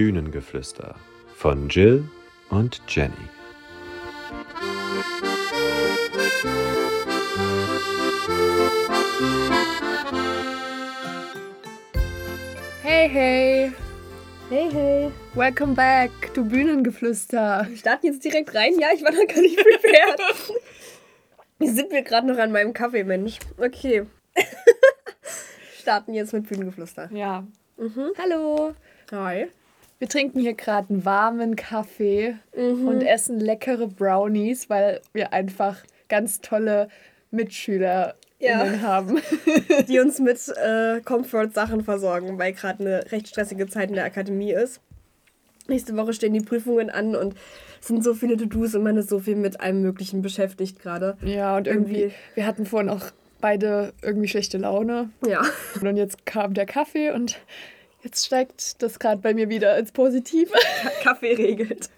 Bühnengeflüster von Jill und Jenny. Hey, hey, Hey, hey. welcome back to Bühnengeflüster. Wir starten jetzt direkt rein. Ja, ich war noch gar nicht prepared. Hier sind wir gerade noch an meinem Kaffee, Mensch. Okay. starten jetzt mit Bühnengeflüster. Ja. Hallo. Hi. Wir trinken hier gerade einen warmen Kaffee und essen leckere Brownies, weil wir einfach ganz tolle Mitschüler Ja. haben. Die uns mit äh, Comfort-Sachen versorgen, weil gerade eine recht stressige Zeit in der Akademie ist. Nächste Woche stehen die Prüfungen an und es sind so viele To-Dos und man ist so viel mit allem Möglichen beschäftigt gerade. Ja, und irgendwie, Irgendwie- wir hatten vorhin auch beide irgendwie schlechte Laune. Ja. Und jetzt kam der Kaffee und jetzt steigt das gerade bei mir wieder ins Positive. Kaffee regelt.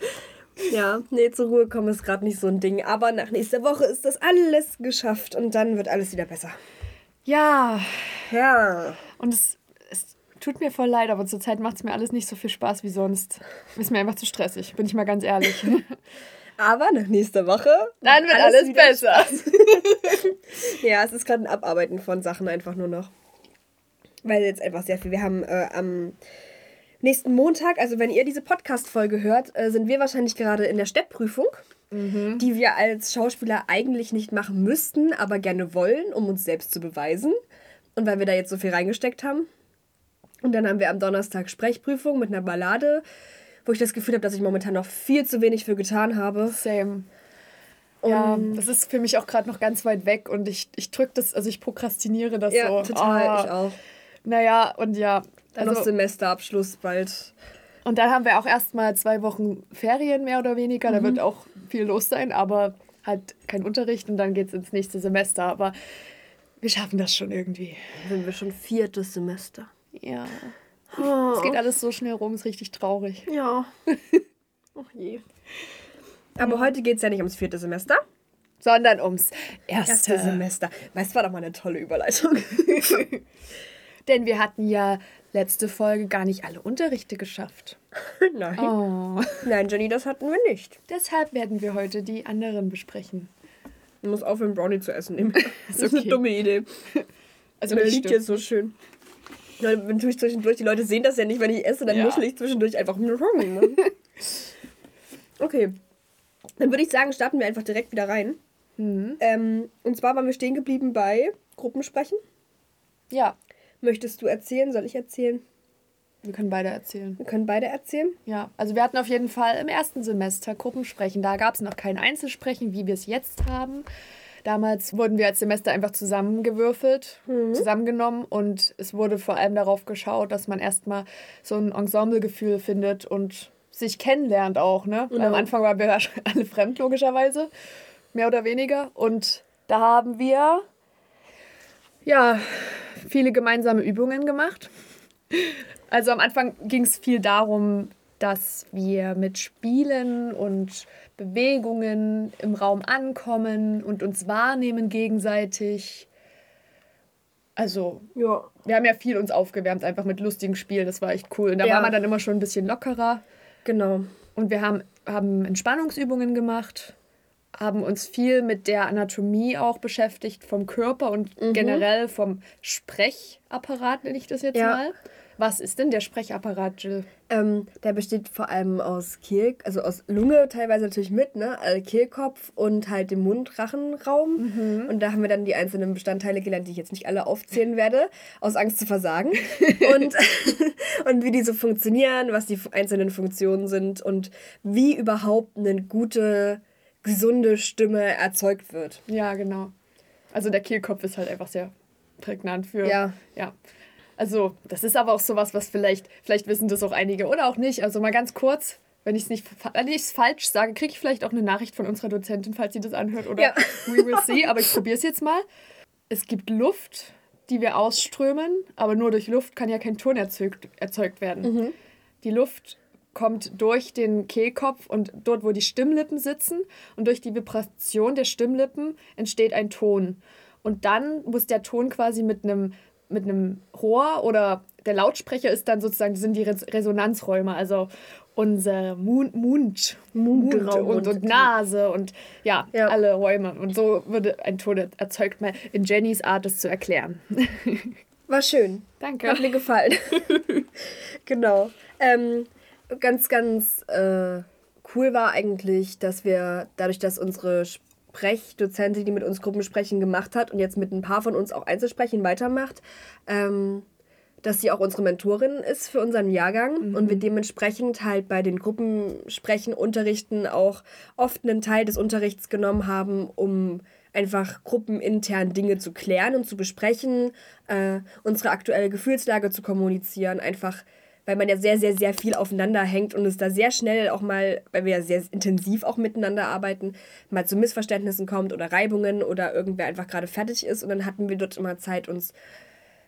Ja, nee, zur Ruhe kommen ist gerade nicht so ein Ding. Aber nach nächster Woche ist das alles geschafft und dann wird alles wieder besser. Ja, Ja. Und es, es tut mir voll leid, aber zurzeit macht es mir alles nicht so viel Spaß wie sonst. Ist mir einfach zu stressig, bin ich mal ganz ehrlich. Aber nach nächster Woche. Dann wird alles, wieder besser. Ja, es ist gerade ein Abarbeiten von Sachen einfach nur noch. Weil jetzt einfach sehr viel. Wir haben äh, am nächsten Montag, also wenn ihr diese Podcast-Folge hört, äh, sind wir wahrscheinlich gerade in der Steppprüfung, die wir als Schauspieler eigentlich nicht machen müssten, aber gerne wollen, um uns selbst zu beweisen. Und weil wir da jetzt so viel reingesteckt haben. Und dann haben wir am Donnerstag Sprechprüfung mit einer Ballade, wo ich das Gefühl habe, dass ich momentan noch viel zu wenig für getan habe. Same. Ja, das ist für mich auch gerade noch ganz weit weg und ich, ich drücke das, also ich prokrastiniere das Ja, so. total, Ah, ich auch. Naja, und ja. Dann noch Also, Semesterabschluss bald. und dann haben wir auch erstmal zwei Wochen Ferien mehr oder weniger. Da wird auch viel los sein, aber halt kein Unterricht und dann geht es ins nächste Semester. Aber wir schaffen das schon irgendwie. sind wir schon viertes Semester. Ja. Oh. Es geht alles so schnell rum, ist richtig traurig. Ja. Ach je. Aber heute geht es ja nicht ums vierte Semester. sondern ums erste. Erste Semester. Weißt du, war doch mal eine tolle Überleitung. Denn wir hatten ja letzte Folge gar nicht alle Unterrichte geschafft. Nein. Oh. Nein, Jenny, das hatten wir nicht. Deshalb werden wir heute die anderen besprechen. Du musst aufhören, Brownie zu essen. Nehmen. Das ist okay. eine dumme Idee. Also Der liegt jetzt so schön. Wenn ich zwischendurch, die Leute sehen das ja nicht, wenn ich esse, dann Ja. ich zwischendurch einfach. Okay. Dann würde ich sagen, starten wir einfach direkt wieder rein. Mhm. Ähm, und zwar waren wir stehen geblieben bei Gruppensprechen. Ja, Möchtest du erzählen? Soll ich erzählen? wir können beide erzählen. Wir können beide erzählen. Ja, also wir hatten auf jeden Fall im ersten Semester Gruppensprechen. Da gab es noch kein Einzelsprechen, wie wir es jetzt haben. Damals wurden wir als Semester einfach zusammengewürfelt, zusammengenommen und es wurde vor allem darauf geschaut, dass man erstmal so ein Ensemblegefühl findet und sich kennenlernt auch, ne? Weil am Genau. Anfang waren wir alle fremd, logischerweise, mehr oder weniger. Und da haben wir ja viele gemeinsame Übungen gemacht. Also am Anfang ging es viel darum, dass wir mit Spielen und Bewegungen im Raum ankommen und uns wahrnehmen gegenseitig. Also, Ja. wir haben ja viel uns aufgewärmt, einfach mit lustigen Spielen. Das war echt cool. Und da Ja. war man dann immer schon ein bisschen lockerer. Genau. Und wir haben, haben Entspannungsübungen gemacht, haben uns viel mit der Anatomie auch beschäftigt, vom Körper und Mhm. generell vom Sprechapparat, nenne ich das jetzt Ja. mal. Was ist denn der Sprechapparat, Jill? Ähm, der besteht vor allem aus Kehl, also aus Lunge teilweise natürlich mit, ne? Also Kehlkopf und halt dem Mund-Rachenraum. Und da haben wir dann die einzelnen Bestandteile gelernt, die ich jetzt nicht alle aufzählen werde, aus Angst zu versagen. und, und wie die so funktionieren, was die einzelnen Funktionen sind und wie überhaupt eine gute, gesunde Stimme erzeugt wird. Ja, genau. Also der Kehlkopf ist halt einfach sehr prägnant für. Ja. Ja. Also, das ist aber auch sowas, was vielleicht, vielleicht wissen das auch einige oder auch nicht. Also mal ganz kurz, wenn ich es nicht, wenn ich es falsch sage, kriege ich vielleicht auch eine Nachricht von unserer Dozentin, falls sie das anhört oder Ja. we will see. Aber ich probiere es jetzt mal. Es gibt Luft, die wir ausströmen, aber nur durch Luft kann ja kein Ton erzeugt, erzeugt werden. Die Luft kommt durch den Kehlkopf und dort, wo die Stimmlippen sitzen. Und durch die Vibration der Stimmlippen entsteht ein Ton. Und dann muss der Ton quasi mit einem mit einem Rohr oder der Lautsprecher ist dann sozusagen, sind die Res Resonanzräume, also unser Mund, Mund, Mund und, und, Nase und ja, ja, alle Räume. Und so würde ein Ton erzeugt, mal in Jennys Art es zu erklären. War schön. Danke. Hat mir gefallen. genau. Ähm, ganz, ganz äh, cool war eigentlich, dass wir dadurch, dass unsere Sprechdozentin, die mit uns Gruppensprechen gemacht hat und jetzt mit ein paar von uns auch Einzelsprechen weitermacht, ähm, dass sie auch unsere Mentorin ist für unseren Jahrgang mhm. und wir dementsprechend halt bei den Gruppensprechen, Unterrichten auch oft einen Teil des Unterrichts genommen haben, um einfach gruppenintern Dinge zu klären und zu besprechen, äh, unsere aktuelle Gefühlslage zu kommunizieren, einfach weil man ja sehr, sehr, sehr viel aufeinander hängt und es da sehr schnell auch mal, weil wir ja sehr intensiv auch miteinander arbeiten, mal zu Missverständnissen kommt oder Reibungen oder irgendwer einfach gerade fertig ist und dann hatten wir dort immer Zeit, uns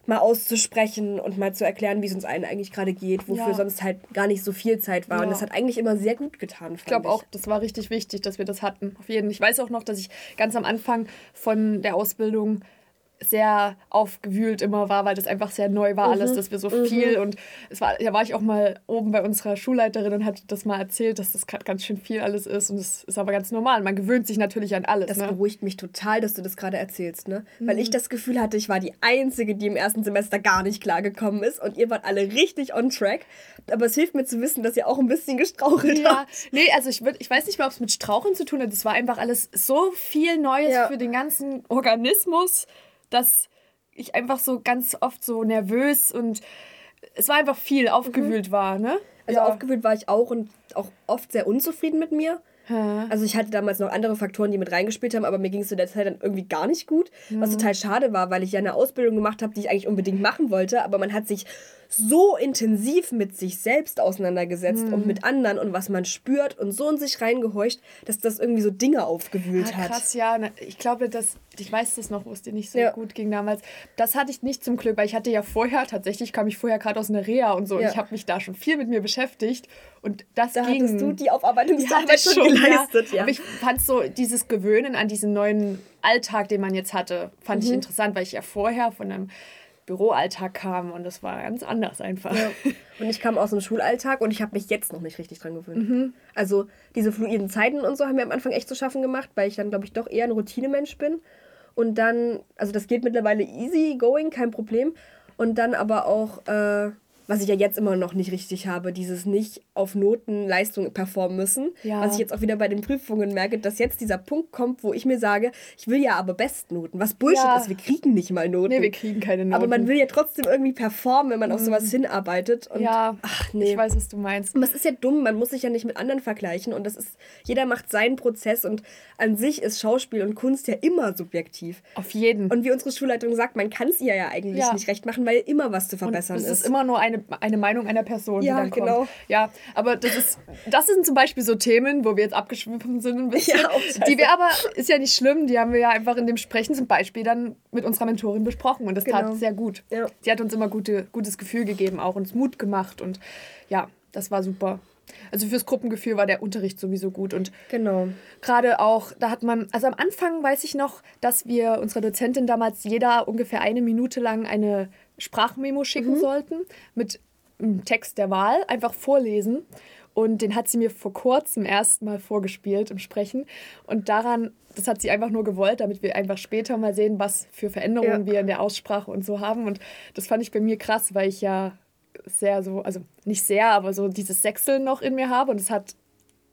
mal auszusprechen und mal zu erklären, wie es uns allen eigentlich gerade geht, wofür ja. sonst halt gar nicht so viel Zeit war. Ja. Und das hat eigentlich immer sehr gut getan. Ich glaube auch, das war richtig wichtig, dass wir das hatten. Auf jeden. Ich weiß auch noch, dass ich ganz am Anfang von der Ausbildung sehr aufgewühlt immer war, weil das einfach sehr neu war, mhm. alles, dass wir so mhm. viel und es war, da war ich auch mal oben bei unserer Schulleiterin und hat das mal erzählt, dass das ganz schön viel alles ist und das ist aber ganz normal. Man gewöhnt sich natürlich an alles. Das ne? beruhigt mich total, dass du das gerade erzählst, ne? Mhm. Weil ich das Gefühl hatte, ich war die Einzige, die im ersten Semester gar nicht klargekommen ist und ihr wart alle richtig on track. Aber es hilft mir zu wissen, dass ihr auch ein bisschen gestrauchelt ja. habt. Nee, also ich, würd, ich weiß nicht mehr, ob es mit Strauchen zu tun hat. Es war einfach alles so viel Neues ja. für den ganzen Organismus dass ich einfach so ganz oft so nervös und es war einfach viel aufgewühlt mhm. war, ne? Also ja. aufgewühlt war ich auch und auch oft sehr unzufrieden mit mir. Also ich hatte damals noch andere Faktoren, die mit reingespielt haben, aber mir ging es zu der Zeit dann irgendwie gar nicht gut, mhm. was total schade war, weil ich ja eine Ausbildung gemacht habe, die ich eigentlich unbedingt machen wollte, aber man hat sich so intensiv mit sich selbst auseinandergesetzt mhm. und mit anderen und was man spürt und so in sich reingehorcht, dass das irgendwie so Dinge aufgewühlt ja, hat. Krass, ja. Ich glaube, dass ich weiß das noch, wo es dir nicht so ja. gut ging damals. Das hatte ich nicht zum Glück, weil ich hatte ja vorher, tatsächlich kam ich vorher gerade aus einer Reha und so ja. und ich habe mich da schon viel mit mir beschäftigt und das da ging. hattest du die Aufarbeitungsarbeit schon, schon geleistet, ja. Aber ich fand so dieses Gewöhnen an diesen neuen Alltag, den man jetzt hatte, fand mhm. ich interessant, weil ich ja vorher von einem Büroalltag kam und das war ganz anders einfach. Ja. Und ich kam aus dem Schulalltag und ich habe mich jetzt noch nicht richtig dran gewöhnt. Mhm. Also diese fluiden Zeiten und so haben mir am Anfang echt zu schaffen gemacht, weil ich dann, glaube ich, doch eher ein Routinemensch bin. Und dann, also das geht mittlerweile easy going, kein Problem. Und dann aber auch äh, was ich ja jetzt immer noch nicht richtig habe, dieses nicht auf Noten Leistung performen müssen. Ja. Was ich jetzt auch wieder bei den Prüfungen merke, dass jetzt dieser Punkt kommt, wo ich mir sage, ich will ja aber Bestnoten. Was Bullshit ja. ist, wir kriegen nicht mal Noten. Nee, wir kriegen keine Noten. Aber man will ja trotzdem irgendwie performen, wenn man mhm. auf sowas hinarbeitet. Und, ja, ach nee. Ich weiß, was du meinst. Und das ist ja dumm, man muss sich ja nicht mit anderen vergleichen und das ist, jeder macht seinen Prozess und an sich ist Schauspiel und Kunst ja immer subjektiv. Auf jeden. Und wie unsere Schulleitung sagt, man kann es ihr ja eigentlich ja. nicht recht machen, weil immer was zu verbessern und es ist. Es ist immer nur eine eine, eine Meinung einer Person, ja, die dann genau. Ja, aber das ist, das sind zum Beispiel so Themen, wo wir jetzt abgeschwiffen sind ein bisschen. Ja, die wir aber, ist ja nicht schlimm, die haben wir ja einfach in dem Sprechen zum Beispiel dann mit unserer Mentorin besprochen und das genau. tat sehr gut. Ja. Sie hat uns immer gute, gutes Gefühl gegeben, auch uns Mut gemacht und ja, das war super. Also fürs Gruppengefühl war der Unterricht sowieso gut und genau. gerade auch, da hat man, also am Anfang weiß ich noch, dass wir unserer Dozentin damals jeder ungefähr eine Minute lang eine Sprachmemo schicken mhm. sollten mit einem Text der Wahl, einfach vorlesen. Und den hat sie mir vor kurzem erst mal vorgespielt im Sprechen. Und daran, das hat sie einfach nur gewollt, damit wir einfach später mal sehen, was für Veränderungen ja. wir in der Aussprache und so haben. Und das fand ich bei mir krass, weil ich ja sehr so, also nicht sehr, aber so dieses Sechseln noch in mir habe. Und es hat,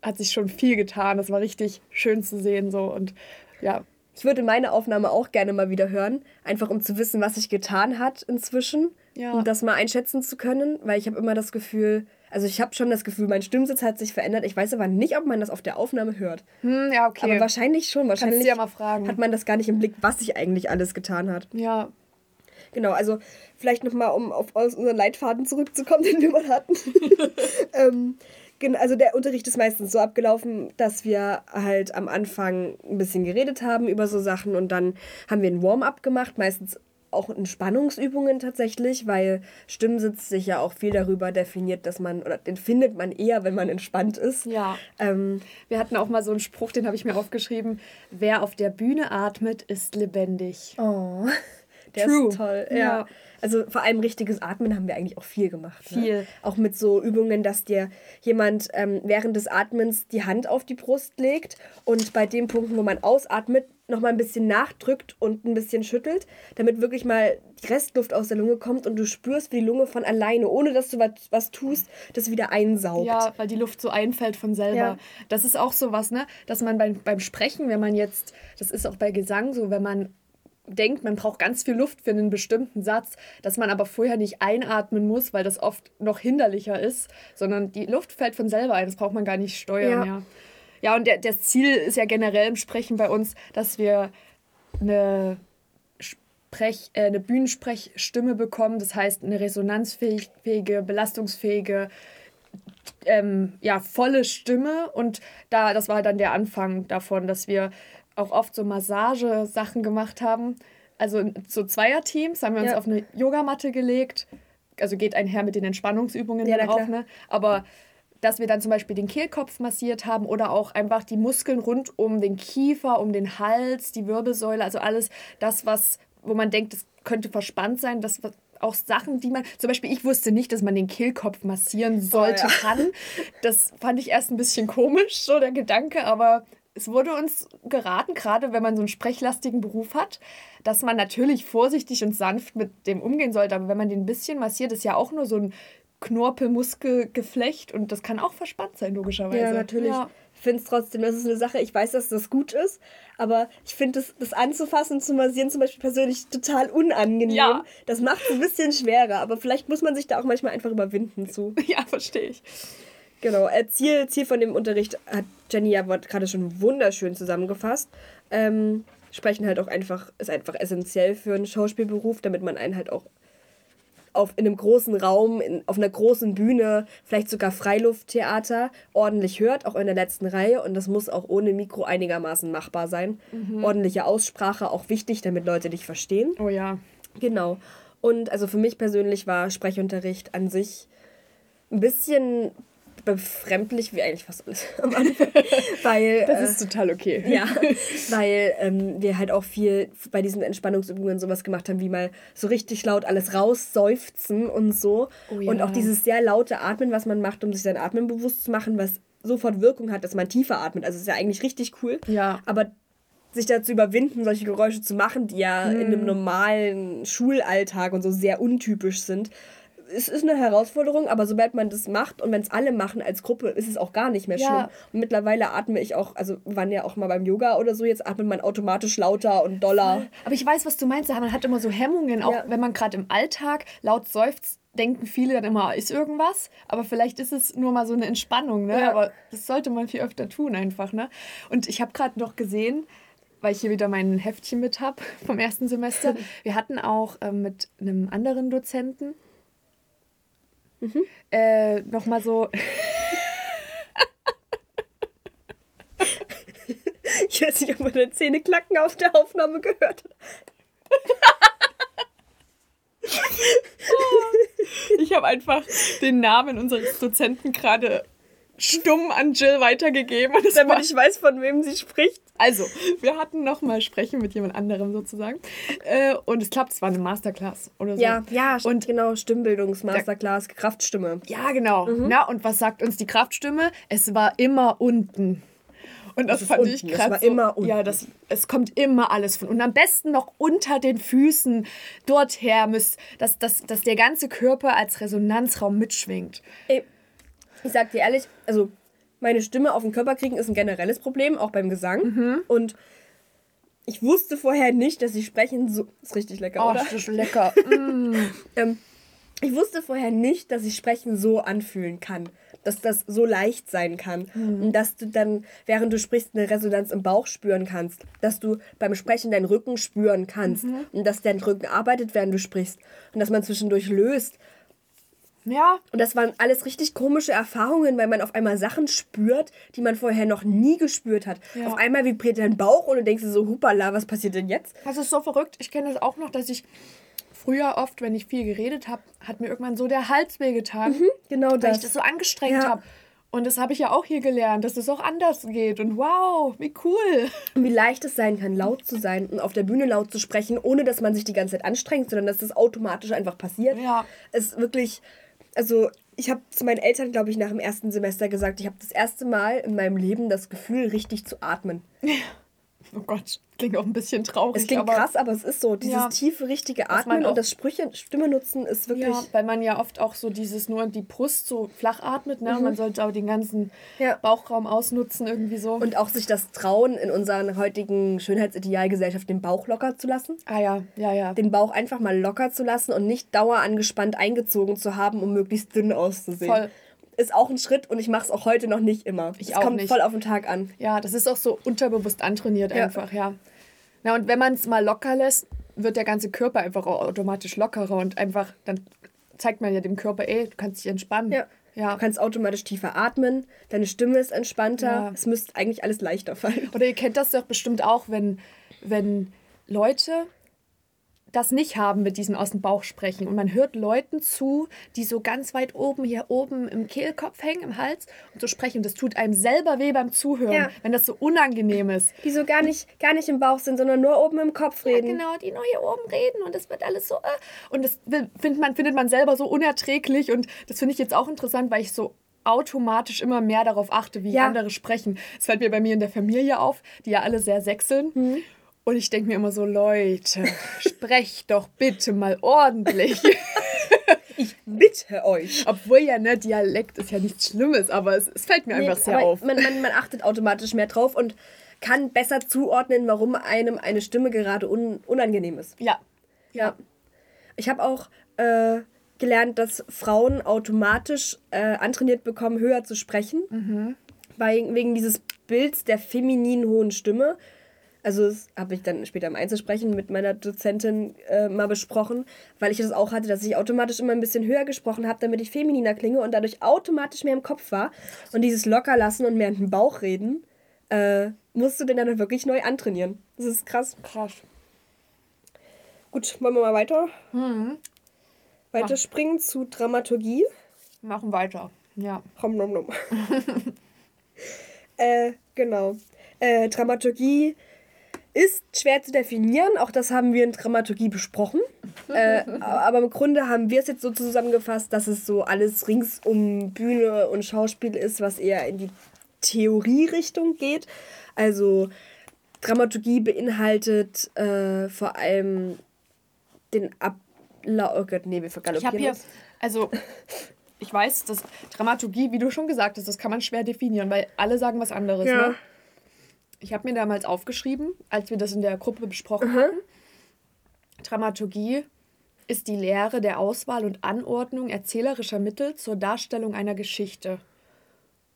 hat sich schon viel getan. Das war richtig schön zu sehen. So. Und ja, ich würde meine Aufnahme auch gerne mal wieder hören, einfach um zu wissen, was sich getan hat inzwischen, ja. um das mal einschätzen zu können, weil ich habe immer das Gefühl, also ich habe schon das Gefühl, mein Stimmsitz hat sich verändert. Ich weiß aber nicht, ob man das auf der Aufnahme hört. Hm, ja, okay. Aber wahrscheinlich schon. Wahrscheinlich ja hat man das gar nicht im Blick, was sich eigentlich alles getan hat. Ja. Genau, also vielleicht nochmal, um auf unseren Leitfaden zurückzukommen, den wir mal hatten. ähm, also der Unterricht ist meistens so abgelaufen, dass wir halt am Anfang ein bisschen geredet haben über so Sachen und dann haben wir ein Warm-up gemacht, meistens auch Entspannungsübungen tatsächlich, weil Stimmsitz sich ja auch viel darüber definiert, dass man, oder den findet man eher, wenn man entspannt ist. Ja. Ähm, wir hatten auch mal so einen Spruch, den habe ich mir aufgeschrieben, wer auf der Bühne atmet, ist lebendig. Oh. Der True. ist toll. Ja. Ja. Also vor allem richtiges Atmen haben wir eigentlich auch viel gemacht. Viel. Ne? Auch mit so Übungen, dass dir jemand ähm, während des Atmens die Hand auf die Brust legt und bei den Punkten, wo man ausatmet, nochmal ein bisschen nachdrückt und ein bisschen schüttelt, damit wirklich mal die Restluft aus der Lunge kommt und du spürst, wie die Lunge von alleine, ohne dass du was, was tust, das wieder einsaugt. Ja, weil die Luft so einfällt von selber. Ja. Das ist auch so was, ne? Dass man beim, beim Sprechen, wenn man jetzt, das ist auch bei Gesang so, wenn man denkt, man braucht ganz viel Luft für einen bestimmten Satz, dass man aber vorher nicht einatmen muss, weil das oft noch hinderlicher ist, sondern die Luft fällt von selber ein. Das braucht man gar nicht steuern, Ja. ja. Ja, und der, das Ziel ist ja generell im Sprechen bei uns, dass wir eine Sprech, äh, eine Bühnensprechstimme bekommen, das heißt eine resonanzfähige, belastungsfähige, ähm, ja, volle Stimme. Und da, das war dann der Anfang davon, dass wir auch oft so Massage-Sachen gemacht haben. Also in so Zweierteams haben wir uns Ja. auf eine Yogamatte gelegt. Also geht einher mit den Entspannungsübungen Ja, dann auch, ne? Aber dass wir dann zum Beispiel den Kehlkopf massiert haben oder auch einfach die Muskeln rund um den Kiefer, um den Hals, die Wirbelsäule, also alles das, was, wo man denkt, das könnte verspannt sein, das auch Sachen, die man, zum Beispiel ich wusste nicht, dass man den Kehlkopf massieren sollte, ja. kann. Das fand ich erst ein bisschen komisch, so der Gedanke, aber es wurde uns geraten, gerade wenn man so einen sprechlastigen Beruf hat, dass man natürlich vorsichtig und sanft mit dem umgehen sollte. Aber wenn man den ein bisschen massiert, ist ja auch nur so ein Knorpelmuskelgeflecht und das kann auch verspannt sein, logischerweise. Ja, natürlich. Ja. Ich finde es trotzdem, das ist eine Sache, ich weiß, dass das gut ist, aber ich finde das, das anzufassen, zu massieren zum Beispiel persönlich total unangenehm. Ja. Das macht es ein bisschen schwerer, aber vielleicht muss man sich da auch manchmal einfach überwinden zu. ja, verstehe ich. Genau, äh, Ziel, Ziel von dem Unterricht hat Jenny ja gerade schon wunderschön zusammengefasst. Ähm, sprechen halt auch einfach, ist einfach essentiell für einen Schauspielberuf, damit man einen halt auch auf, in einem großen Raum, in, auf einer großen Bühne, vielleicht sogar Freilufttheater, ordentlich hört, auch in der letzten Reihe. Und das muss auch ohne Mikro einigermaßen machbar sein. Ordentliche Aussprache, auch wichtig, damit Leute dich verstehen. Oh ja. Genau. Und also für mich persönlich war Sprechunterricht an sich ein bisschen befremdlich, wie eigentlich fast alles am Anfang. weil, Das äh, ist total okay. ja, weil ähm, wir halt auch viel bei diesen Entspannungsübungen sowas gemacht haben, wie mal so richtig laut alles rausseufzen und so. Oh ja. Und auch dieses sehr laute Atmen, was man macht, um sich sein Atmen bewusst zu machen, was sofort Wirkung hat, dass man tiefer atmet. Also ist ja eigentlich richtig cool. Ja. Aber sich dazu überwinden, solche Geräusche zu machen, die ja in Mhm. einem normalen Schulalltag und so sehr untypisch sind, es ist eine Herausforderung, aber sobald man das macht und wenn es alle machen als Gruppe, ist es auch gar nicht mehr Ja. schlimm. Und mittlerweile atme ich auch, also waren ja auch mal beim Yoga oder so, jetzt atmet man automatisch lauter und doller. Aber ich weiß, was du meinst. Man hat immer so Hemmungen, auch Ja. wenn man gerade im Alltag laut seufzt, denken viele dann immer, ist irgendwas. Aber vielleicht ist es nur mal so eine Entspannung, ne? Ja. Aber das sollte man viel öfter tun einfach, ne? Und ich habe gerade noch gesehen, weil ich hier wieder mein Heftchen mit habe vom ersten Semester. Wir hatten auch ähm, mit einem anderen Dozenten äh, nochmal so. Ich weiß nicht, ob man deine Zähne klacken auf der Aufnahme gehört hat. Ich habe einfach den Namen unseres Dozenten gerade stumm an Jill weitergegeben. Und war, Damit ich weiß, von wem sie spricht. also, wir hatten nochmal Sprechen mit jemand anderem sozusagen. Äh, und es klappt, es war eine Masterclass oder so. Ja, ja, Und- genau, Stimmbildungsmasterclass, Kraftstimme. Ja, genau. Mhm. Na, und was sagt uns die Kraftstimme? Es war immer unten. Und das ist fand unten. ich krass. so, immer unten. Ja, das, es kommt immer alles von. Und am besten noch unter den Füßen dorther, müsst, dass, dass, dass der ganze Körper als Resonanzraum mitschwingt. Ey, ich sag dir ehrlich, also meine Stimme auf den Körper kriegen ist ein generelles Problem, auch beim Gesang. Mhm. Und ich wusste vorher nicht, dass ich sprechen so. Ist richtig lecker, Oh, oder? das ist lecker. Mm. Ähm, ich wusste vorher nicht, dass ich Sprechen so anfühlen kann. Dass das so leicht sein kann. Mhm. Und dass du dann, während du sprichst, eine Resonanz im Bauch spüren kannst. Dass du beim Sprechen deinen Rücken spüren kannst. Mhm. Und dass dein Rücken arbeitet, während du sprichst. Und dass man zwischendurch löst. Ja, Und das waren alles richtig komische Erfahrungen, weil man auf einmal Sachen spürt, die man vorher noch nie gespürt hat. Ja. Auf einmal vibriert dein Bauch und du denkst dir so, hupala, was passiert denn jetzt? das ist so verrückt. Ich kenne das auch noch, dass ich früher oft, wenn ich viel geredet habe, hat mir irgendwann so der Hals wehgetan, Genau weil das. ich das so angestrengt Ja. habe. Und das habe ich ja auch hier gelernt, dass es auch anders geht. Und wow, wie cool. Und wie leicht es sein kann, laut zu sein und auf der Bühne laut zu sprechen, ohne dass man sich die ganze Zeit anstrengt, sondern dass das automatisch einfach passiert. Ja. Es ist wirklich, also ich habe zu meinen Eltern, glaube ich, nach dem ersten Semester gesagt, ich habe das erste Mal in meinem Leben das Gefühl, richtig zu atmen. Oh Gott, klingt auch ein bisschen traurig. Es klingt aber, krass, aber es ist so. Dieses Ja. tiefe, richtige Atmen und das Sprüche, Stimme nutzen ist wirklich. Ja, weil man ja oft auch so dieses nur die Brust so flach atmet, ne? Und man sollte auch den ganzen Mhm. Ja. Bauchraum ausnutzen, irgendwie so. Und auch sich das trauen, in unserer heutigen Schönheitsidealgesellschaft den Bauch locker zu lassen. ah ja, ja, ja. Den Bauch einfach mal locker zu lassen und nicht dauerangespannt eingezogen zu haben, um möglichst dünn auszusehen. Voll. Ist auch ein Schritt und ich mache es auch heute noch nicht immer. Ich auch kommt nicht. voll auf den Tag an. Ja, das ist auch so unterbewusst antrainiert Ja. einfach, ja. Na, und wenn man es mal locker lässt, wird der ganze Körper einfach auch automatisch lockerer und einfach, dann zeigt man ja dem Körper, ey, du kannst dich entspannen. Ja. Ja. Du kannst automatisch tiefer atmen, deine Stimme ist entspannter. Ja. Es müsste eigentlich alles leichter fallen. Oder ihr kennt das doch bestimmt auch, wenn, wenn Leute das nicht haben mit diesem aus dem Bauch sprechen. Und man hört Leuten zu, die so ganz weit oben, hier oben im Kehlkopf hängen, im Hals und so sprechen. Und das tut einem selber weh beim Zuhören, Ja. wenn das so unangenehm ist. Die so gar nicht, gar nicht im Bauch sind, sondern nur oben im Kopf Ja, reden. genau, die nur hier oben reden und es wird alles so. Äh, und das findet man, findet man selber so unerträglich. Und das finde ich jetzt auch interessant, weil ich so automatisch immer mehr darauf achte, wie Ja. andere sprechen. Es fällt mir bei mir in der Familie auf, die ja alle sehr sechseln. Mhm. Und ich denke mir immer so, Leute, sprecht doch bitte mal ordentlich. Ich bitte euch. Obwohl ja, ne, Dialekt ist ja nichts Schlimmes, aber es, es fällt mir Nee, einfach sehr auf. Man, man, man achtet automatisch mehr drauf und kann besser zuordnen, warum einem eine Stimme gerade un, unangenehm ist. Ja. Ja. Ich habe auch äh, gelernt, dass Frauen automatisch äh, antrainiert bekommen, höher zu sprechen. Mhm. Weil, wegen dieses Bilds der femininen hohen Stimme. Also das habe ich dann später im Einzelsprechen mit meiner Dozentin äh, mal besprochen, weil ich das auch hatte, dass ich automatisch immer ein bisschen höher gesprochen habe, damit ich femininer klinge und dadurch automatisch mehr im Kopf war. Und dieses Lockerlassen und mehr in den Bauch reden, äh, musst du den dann wirklich neu antrainieren. Das ist krass. Krass. Gut, wollen wir mal weiter? Mhm. Weiterspringen zu Dramaturgie. Machen weiter. Ja. Rom, nom, nom. äh, genau. Äh, Dramaturgie ist schwer zu definieren. Auch das haben wir in Dramaturgie besprochen. äh, aber im Grunde haben wir es jetzt so zusammengefasst, dass es so alles rings um Bühne und Schauspiel ist, was eher in die Theorierichtung geht. Also Dramaturgie beinhaltet äh, vor allem den Ablauf. Oh Gott, nee, wir Ich vergaloppieren habe hier, also ich weiß, dass Dramaturgie, wie du schon gesagt hast, das kann man schwer definieren, weil alle sagen was anderes. Ja. Ne? Ich habe mir damals aufgeschrieben, als wir das in der Gruppe besprochen Mhm. hatten. Dramaturgie ist die Lehre der Auswahl und Anordnung erzählerischer Mittel zur Darstellung einer Geschichte.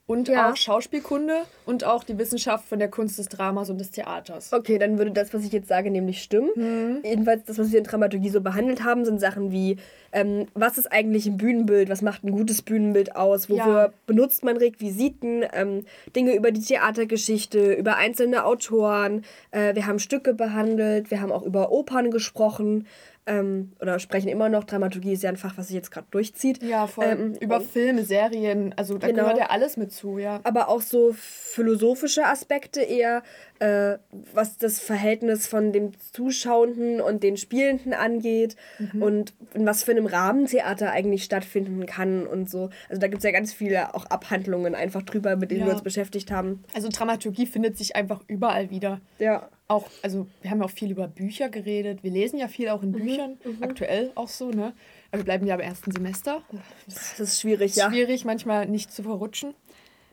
Und Ja. auch Schauspielkunde und auch die Wissenschaft von der Kunst des Dramas und des Theaters. Okay, dann würde das, was ich jetzt sage, nämlich stimmen. Mhm. Jedenfalls, das, was wir in Dramaturgie so behandelt haben, sind Sachen wie, ähm, was ist eigentlich ein Bühnenbild, was macht ein gutes Bühnenbild aus, wofür Ja. benutzt man Requisiten, ähm, Dinge über die Theatergeschichte, über einzelne Autoren. Äh, wir haben Stücke behandelt, wir haben auch über Opern gesprochen ähm, oder sprechen immer noch. Dramaturgie ist ja ein Fach, was sich jetzt gerade durchzieht. Ja, voll. Ähm, Über Filme, Serien, also da Genau. gehört ja alles mit zu, ja. aber auch so philosophische Aspekte eher, äh, was das Verhältnis von dem Zuschauenden und den Spielenden angeht Mhm. und in was für einem Rahmen Theater eigentlich stattfinden kann und so. Also da gibt es ja ganz viele auch Abhandlungen einfach drüber, mit denen Ja. wir uns beschäftigt haben. Also Dramaturgie findet sich einfach überall wieder. Ja. Auch, also wir haben ja auch viel über Bücher geredet. Wir lesen ja viel auch Mhm, in Büchern, aktuell auch so, ne? Aber wir bleiben ja im ersten Semester. Das ist schwierig, Ist ja. schwierig, manchmal nicht zu verrutschen.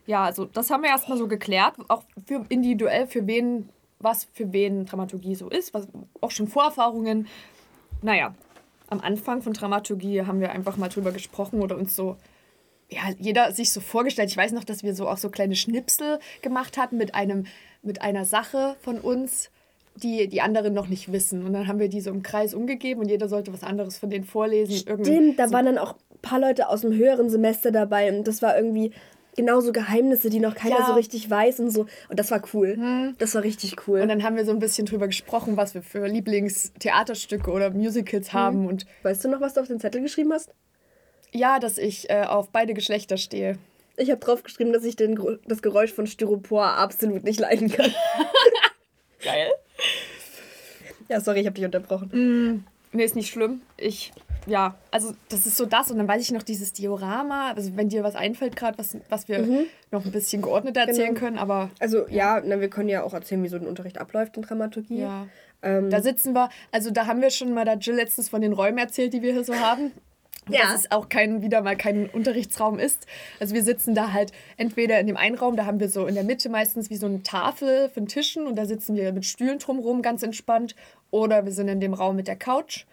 Ja, also das haben wir erstmal so geklärt, auch für individuell, für wen, was für wen Dramaturgie so ist, was auch schon Vorerfahrungen. Naja, am Anfang von Dramaturgie haben wir einfach mal drüber gesprochen oder uns so, ja, jeder sich so vorgestellt. Ich weiß noch, dass wir so auch so kleine Schnipsel gemacht hatten mit einem, mit einer Sache von uns, die die anderen noch nicht wissen. Und dann haben wir die so im Kreis umgegeben und jeder sollte was anderes von denen vorlesen. Stimmt, da so waren dann auch ein paar Leute aus dem höheren Semester dabei und das war irgendwie genauso Geheimnisse, die noch keiner Ja. so richtig weiß und so. Und das war cool. Das war richtig cool. Und dann haben wir so ein bisschen drüber gesprochen, was wir für Lieblingstheaterstücke oder Musicals haben. Und weißt du noch, was du auf den Zettel geschrieben hast? ja, dass ich äh, auf beide Geschlechter stehe. Ich habe draufgeschrieben, dass ich den, das Geräusch von Styropor absolut nicht leiden kann. Geil. Ja, sorry, ich habe dich unterbrochen. Mm, nee, ist nicht schlimm. Ich, ja, also das ist so das. Und dann weiß ich noch dieses Diorama. Also wenn dir was einfällt gerade, was, was wir noch ein bisschen geordneter erzählen Genau. können. Aber Also ja, na, wir können ja auch erzählen, wie so ein Unterricht abläuft in Dramaturgie. ja, Ähm, da sitzen wir. Also da haben wir schon mal da Jill letztens von den Räumen erzählt, die wir hier so haben. Ja. Dass es auch kein, wieder mal kein Unterrichtsraum ist. Also wir sitzen da halt entweder in dem einen Raum, da haben wir so in der Mitte meistens wie so eine Tafel von Tischen und da sitzen wir mit Stühlen drumherum ganz entspannt. Oder wir sind in dem Raum mit der Couch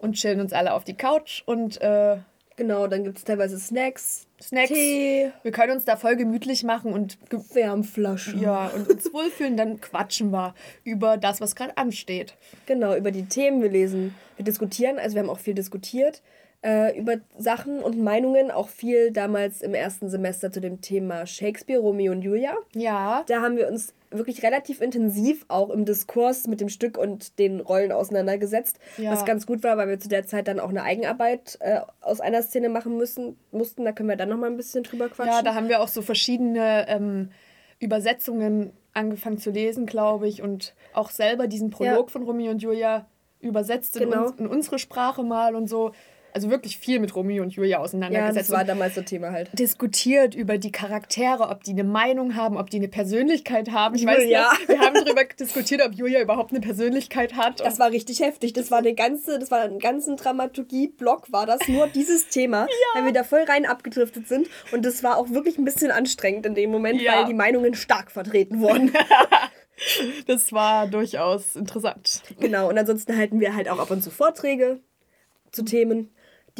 und chillen uns alle auf die Couch und äh, genau, dann gibt es teilweise Snacks, Snacks. Tee, Wir können uns da voll gemütlich machen und ge- Wärmflaschen. ja, und uns wohlfühlen, dann quatschen wir über das, was gerade ansteht. Genau, über die Themen wir lesen. Wir diskutieren, also wir haben auch viel diskutiert äh, über Sachen und Meinungen, auch viel damals im ersten Semester zu dem Thema Shakespeare, Romeo und Julia. Ja. Da haben wir uns wirklich relativ intensiv auch im Diskurs mit dem Stück und den Rollen auseinandergesetzt, Ja. was ganz gut war, weil wir zu der Zeit dann auch eine Eigenarbeit äh, aus einer Szene machen müssen, mussten. Da können wir dann noch mal ein bisschen drüber quatschen. Ja, da haben wir auch so verschiedene ähm, Übersetzungen angefangen zu lesen, glaube ich, und auch selber diesen Prolog Ja. von Romeo und Julia übersetzt in, Genau. uns, in unsere Sprache mal und so. Also wirklich viel mit Romeo und Julia ja, auseinandergesetzt. das war damals so Thema halt. diskutiert über die Charaktere, ob die eine Meinung haben, ob die eine Persönlichkeit haben. Ich weiß Julia. noch, wir haben darüber diskutiert, ob Julia überhaupt eine Persönlichkeit hat. Das war richtig heftig. Das war eine ganze, das war einen ganzen Dramaturgie-Block, war das nur dieses Thema, weil wir da voll rein abgedriftet sind. Und das war auch wirklich ein bisschen anstrengend in dem Moment, Ja. weil die Meinungen stark vertreten wurden. das war durchaus interessant. genau. Und ansonsten halten wir halt auch ab und zu Vorträge zu Themen,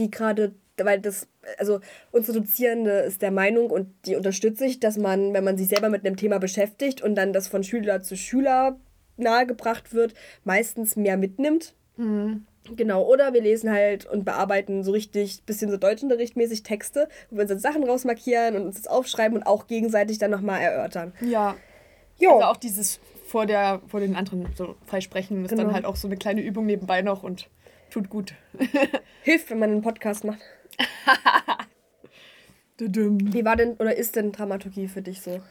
die gerade, weil das, also unsere Dozierende ist der Meinung und die unterstütze ich, dass man, wenn man sich selber mit einem Thema beschäftigt und dann das von Schüler zu Schüler nahegebracht wird, meistens mehr mitnimmt. Genau, oder wir lesen halt und bearbeiten so richtig, bisschen so deutschunterrichtmäßig Texte, wo wir uns dann Sachen rausmarkieren und uns das aufschreiben und auch gegenseitig dann nochmal erörtern. Ja. Jo. Also auch dieses vor, der, vor den anderen so freisprechen ist Genau. dann halt auch so eine kleine Übung nebenbei noch und tut gut. Hilft, wenn man einen Podcast macht. Wie war denn oder ist denn Dramaturgie für dich so?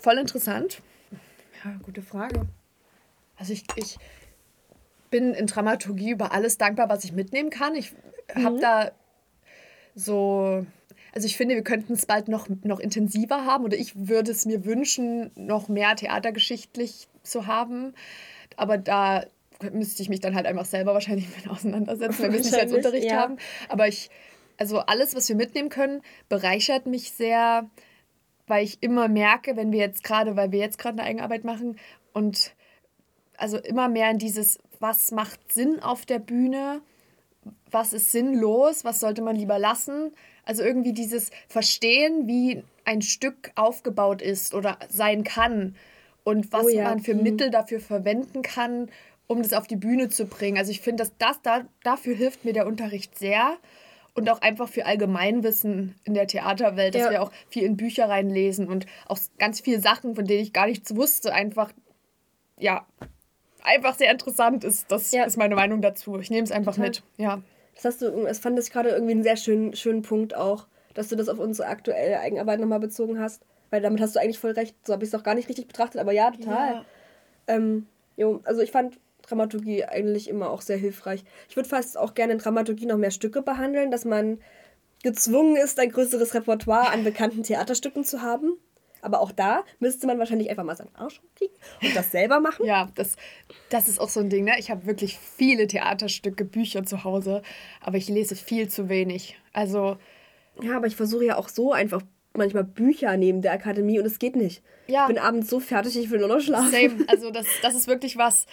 Voll interessant. Ja, gute Frage. Also ich, ich bin in Dramaturgie über alles dankbar, was ich mitnehmen kann. Ich habe da so, also ich finde, wir könnten es bald noch, noch intensiver haben oder ich würde es mir wünschen, noch mehr theatergeschichtlich zu haben. Aber da müsste ich mich dann halt einfach selber wahrscheinlich mit auseinandersetzen, wenn wir es nicht als Unterricht ja. haben. Aber ich, also alles, was wir mitnehmen können, bereichert mich sehr, weil ich immer merke, wenn wir jetzt gerade, weil wir jetzt gerade eine Eigenarbeit machen und also immer mehr in dieses, was macht Sinn auf der Bühne, was ist sinnlos, was sollte man lieber lassen. Also irgendwie dieses Verstehen, wie ein Stück aufgebaut ist oder sein kann und was Oh ja, man für mhm. Mittel dafür verwenden kann, um das auf die Bühne zu bringen. Also ich finde, dass das da, dafür hilft mir der Unterricht sehr. Und auch einfach für Allgemeinwissen in der Theaterwelt, dass Ja. wir auch viel in Bücher reinlesen und auch ganz viele Sachen, von denen ich gar nichts wusste, einfach, ja, einfach sehr interessant ist. Das Ja. ist meine Meinung dazu. Ich nehme es einfach Total. mit. Ja. Das hast du, das fand ich gerade irgendwie einen sehr schönen, schönen Punkt auch, dass du das auf unsere aktuelle Eigenarbeit nochmal bezogen hast. Weil damit hast du eigentlich voll recht. So habe ich es auch gar nicht richtig betrachtet, aber ja, total. Ja. Ähm, jo, also ich fand Dramaturgie eigentlich immer auch sehr hilfreich. Ich würde fast auch gerne in Dramaturgie noch mehr Stücke behandeln, dass man gezwungen ist, ein größeres Repertoire an bekannten Theaterstücken zu haben. Aber auch da müsste man wahrscheinlich einfach mal seinen Arsch kriegen und das selber machen. Ja, das, das ist auch so ein Ding. Ne? Ich habe wirklich viele Theaterstücke, Bücher zu Hause, aber ich lese viel zu wenig. Also, Ja, aber ich versuche ja auch so einfach manchmal Bücher neben der Akademie und es geht nicht. Ja. Ich bin abends so fertig, ich will nur noch schlafen. same. Also, das, das ist wirklich was.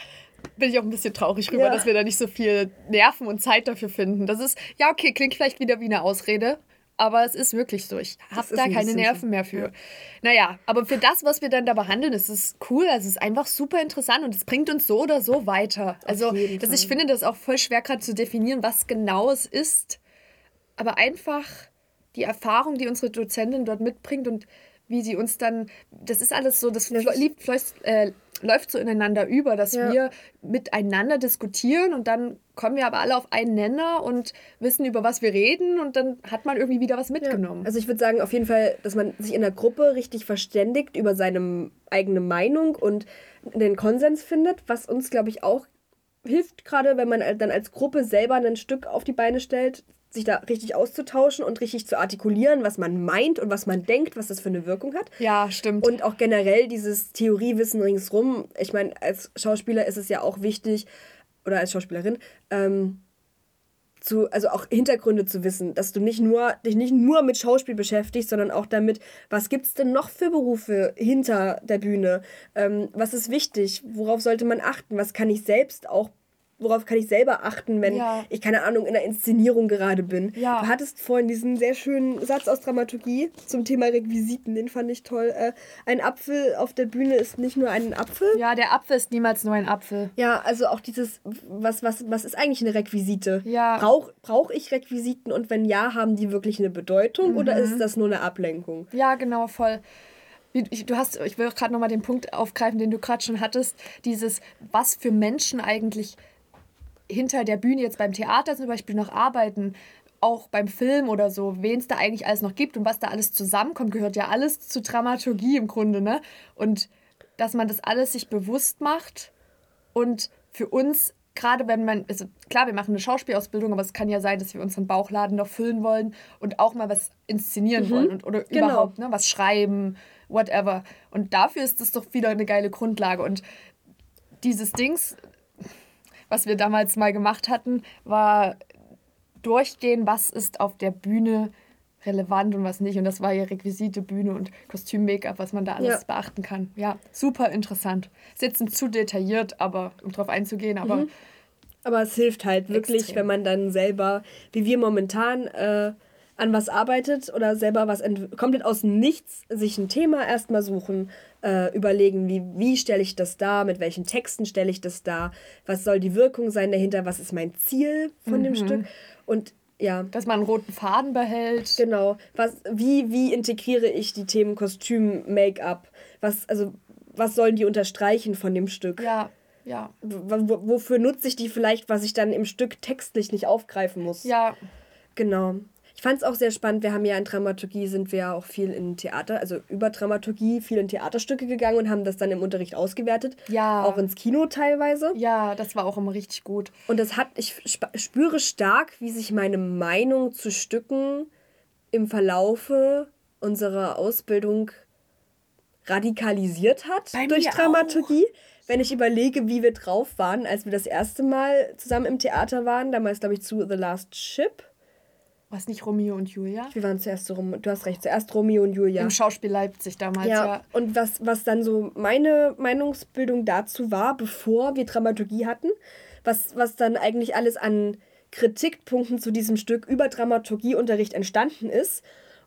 Bin ich auch ein bisschen traurig drüber, Ja. dass wir da nicht so viel Nerven und Zeit dafür finden. Das ist, ja, okay, klingt vielleicht wieder wie eine Ausrede, aber es ist wirklich so. Ich habe da ein keine Nerven mehr für. Naja, aber für das, was wir dann da behandeln, ist es cool. Also, es ist einfach super interessant und es bringt uns so oder so weiter. Also, dass ich finde das auch voll schwer gerade zu definieren, was genau es ist. Aber einfach die Erfahrung, die unsere Dozentin dort mitbringt und wie sie uns dann, das ist alles so, das fließt, äh, läuft so ineinander über, dass Ja. wir miteinander diskutieren und dann kommen wir aber alle auf einen Nenner und wissen, über was wir reden und dann hat man irgendwie wieder was mitgenommen. Also ich würde sagen, auf jeden Fall, dass man sich in der Gruppe richtig verständigt über seine eigene Meinung und den Konsens findet, was uns, glaube ich, auch hilft, gerade wenn man dann als Gruppe selber ein Stück auf die Beine stellt, sich da richtig auszutauschen und richtig zu artikulieren, was man meint und was man denkt, was das für eine Wirkung hat. ja, stimmt. Und auch generell dieses Theoriewissen ringsrum. Ich meine, als Schauspieler ist es ja auch wichtig, oder als Schauspielerin, ähm, zu, also auch Hintergründe zu wissen, dass du nicht nur, dich nicht nur mit Schauspiel beschäftigst, sondern auch damit, was gibt es denn noch für Berufe hinter der Bühne? Ähm, was ist wichtig? Worauf sollte man achten? Was kann ich selbst auch, worauf kann ich selber achten, wenn Ja. ich, keine Ahnung, in der Inszenierung gerade bin? Ja. Du hattest vorhin diesen sehr schönen Satz aus Dramaturgie zum Thema Requisiten, den fand ich toll. Äh, ein Apfel auf der Bühne ist nicht nur ein Apfel. ja, der Apfel ist niemals nur ein Apfel. Ja, also auch dieses, was, was, was ist eigentlich eine Requisite? Ja. Brauch, brauche ich Requisiten und wenn ja, haben die wirklich eine Bedeutung oder Mhm. ist das nur eine Ablenkung? Ja, genau, voll. Ich, du hast, ich will gerade nochmal den Punkt aufgreifen, den du gerade schon hattest. Dieses, was für Menschen eigentlich hinter der Bühne jetzt beim Theater zum Beispiel noch arbeiten, auch beim Film oder so, wen es da eigentlich alles noch gibt und was da alles zusammenkommt, gehört ja alles zur Dramaturgie im Grunde, ne? Und dass man das alles sich bewusst macht und für uns, gerade wenn man, also klar, wir machen eine Schauspielausbildung, aber es kann ja sein, dass wir unseren Bauchladen noch füllen wollen und auch mal was inszenieren wollen und, oder Genau. überhaupt ne, was schreiben, whatever. Und dafür ist das doch wieder eine geile Grundlage. Und dieses Dings, was wir damals mal gemacht hatten, war durchgehen, was ist auf der Bühne relevant und was nicht. Und das war ja Requisite, Bühne und Kostüm, Make-up, was man da alles Ja. beachten kann. Ja, super interessant. Ist jetzt zu detailliert, aber um drauf einzugehen, aber Aber es hilft halt wirklich, Extrem. wenn man dann selber, wie wir momentan, äh, an was arbeitet oder selber was komplett aus Nichts sich ein Thema erstmal suchen, äh, überlegen, wie, wie stelle ich das dar, mit welchen Texten stelle ich das dar, was soll die Wirkung sein dahinter, was ist mein Ziel von dem Stück und ja, dass man einen roten Faden behält. Genau. Was, wie, wie integriere ich die Themen Kostüm, Make-up? Was, also, was sollen die unterstreichen von dem Stück? Ja, ja, w- wofür nutze ich die vielleicht, was ich dann im Stück textlich nicht aufgreifen muss? ja, Genau. Ich fand es auch sehr spannend. Wir haben ja in Dramaturgie sind wir ja auch viel in Theater, also über Dramaturgie viel in Theaterstücke gegangen und haben das dann im Unterricht ausgewertet. Ja. Auch ins Kino teilweise. ja, das war auch immer richtig gut. Und das hat, ich sp- spüre stark, wie sich meine Meinung zu Stücken im Verlaufe unserer Ausbildung radikalisiert hat Bei durch Dramaturgie. Wenn ich überlege, wie wir drauf waren, als wir das erste Mal zusammen im Theater waren, damals glaube ich zu The Last Ship. Was nicht Romeo und Julia? Wir waren zuerst so du hast recht, zuerst Romeo und Julia. Im Schauspiel Leipzig damals, Ja, ja. und was, was dann so meine Meinungsbildung dazu war, bevor wir Dramaturgie hatten, was, was dann eigentlich alles an Kritikpunkten zu diesem Stück über Dramaturgieunterricht entstanden ist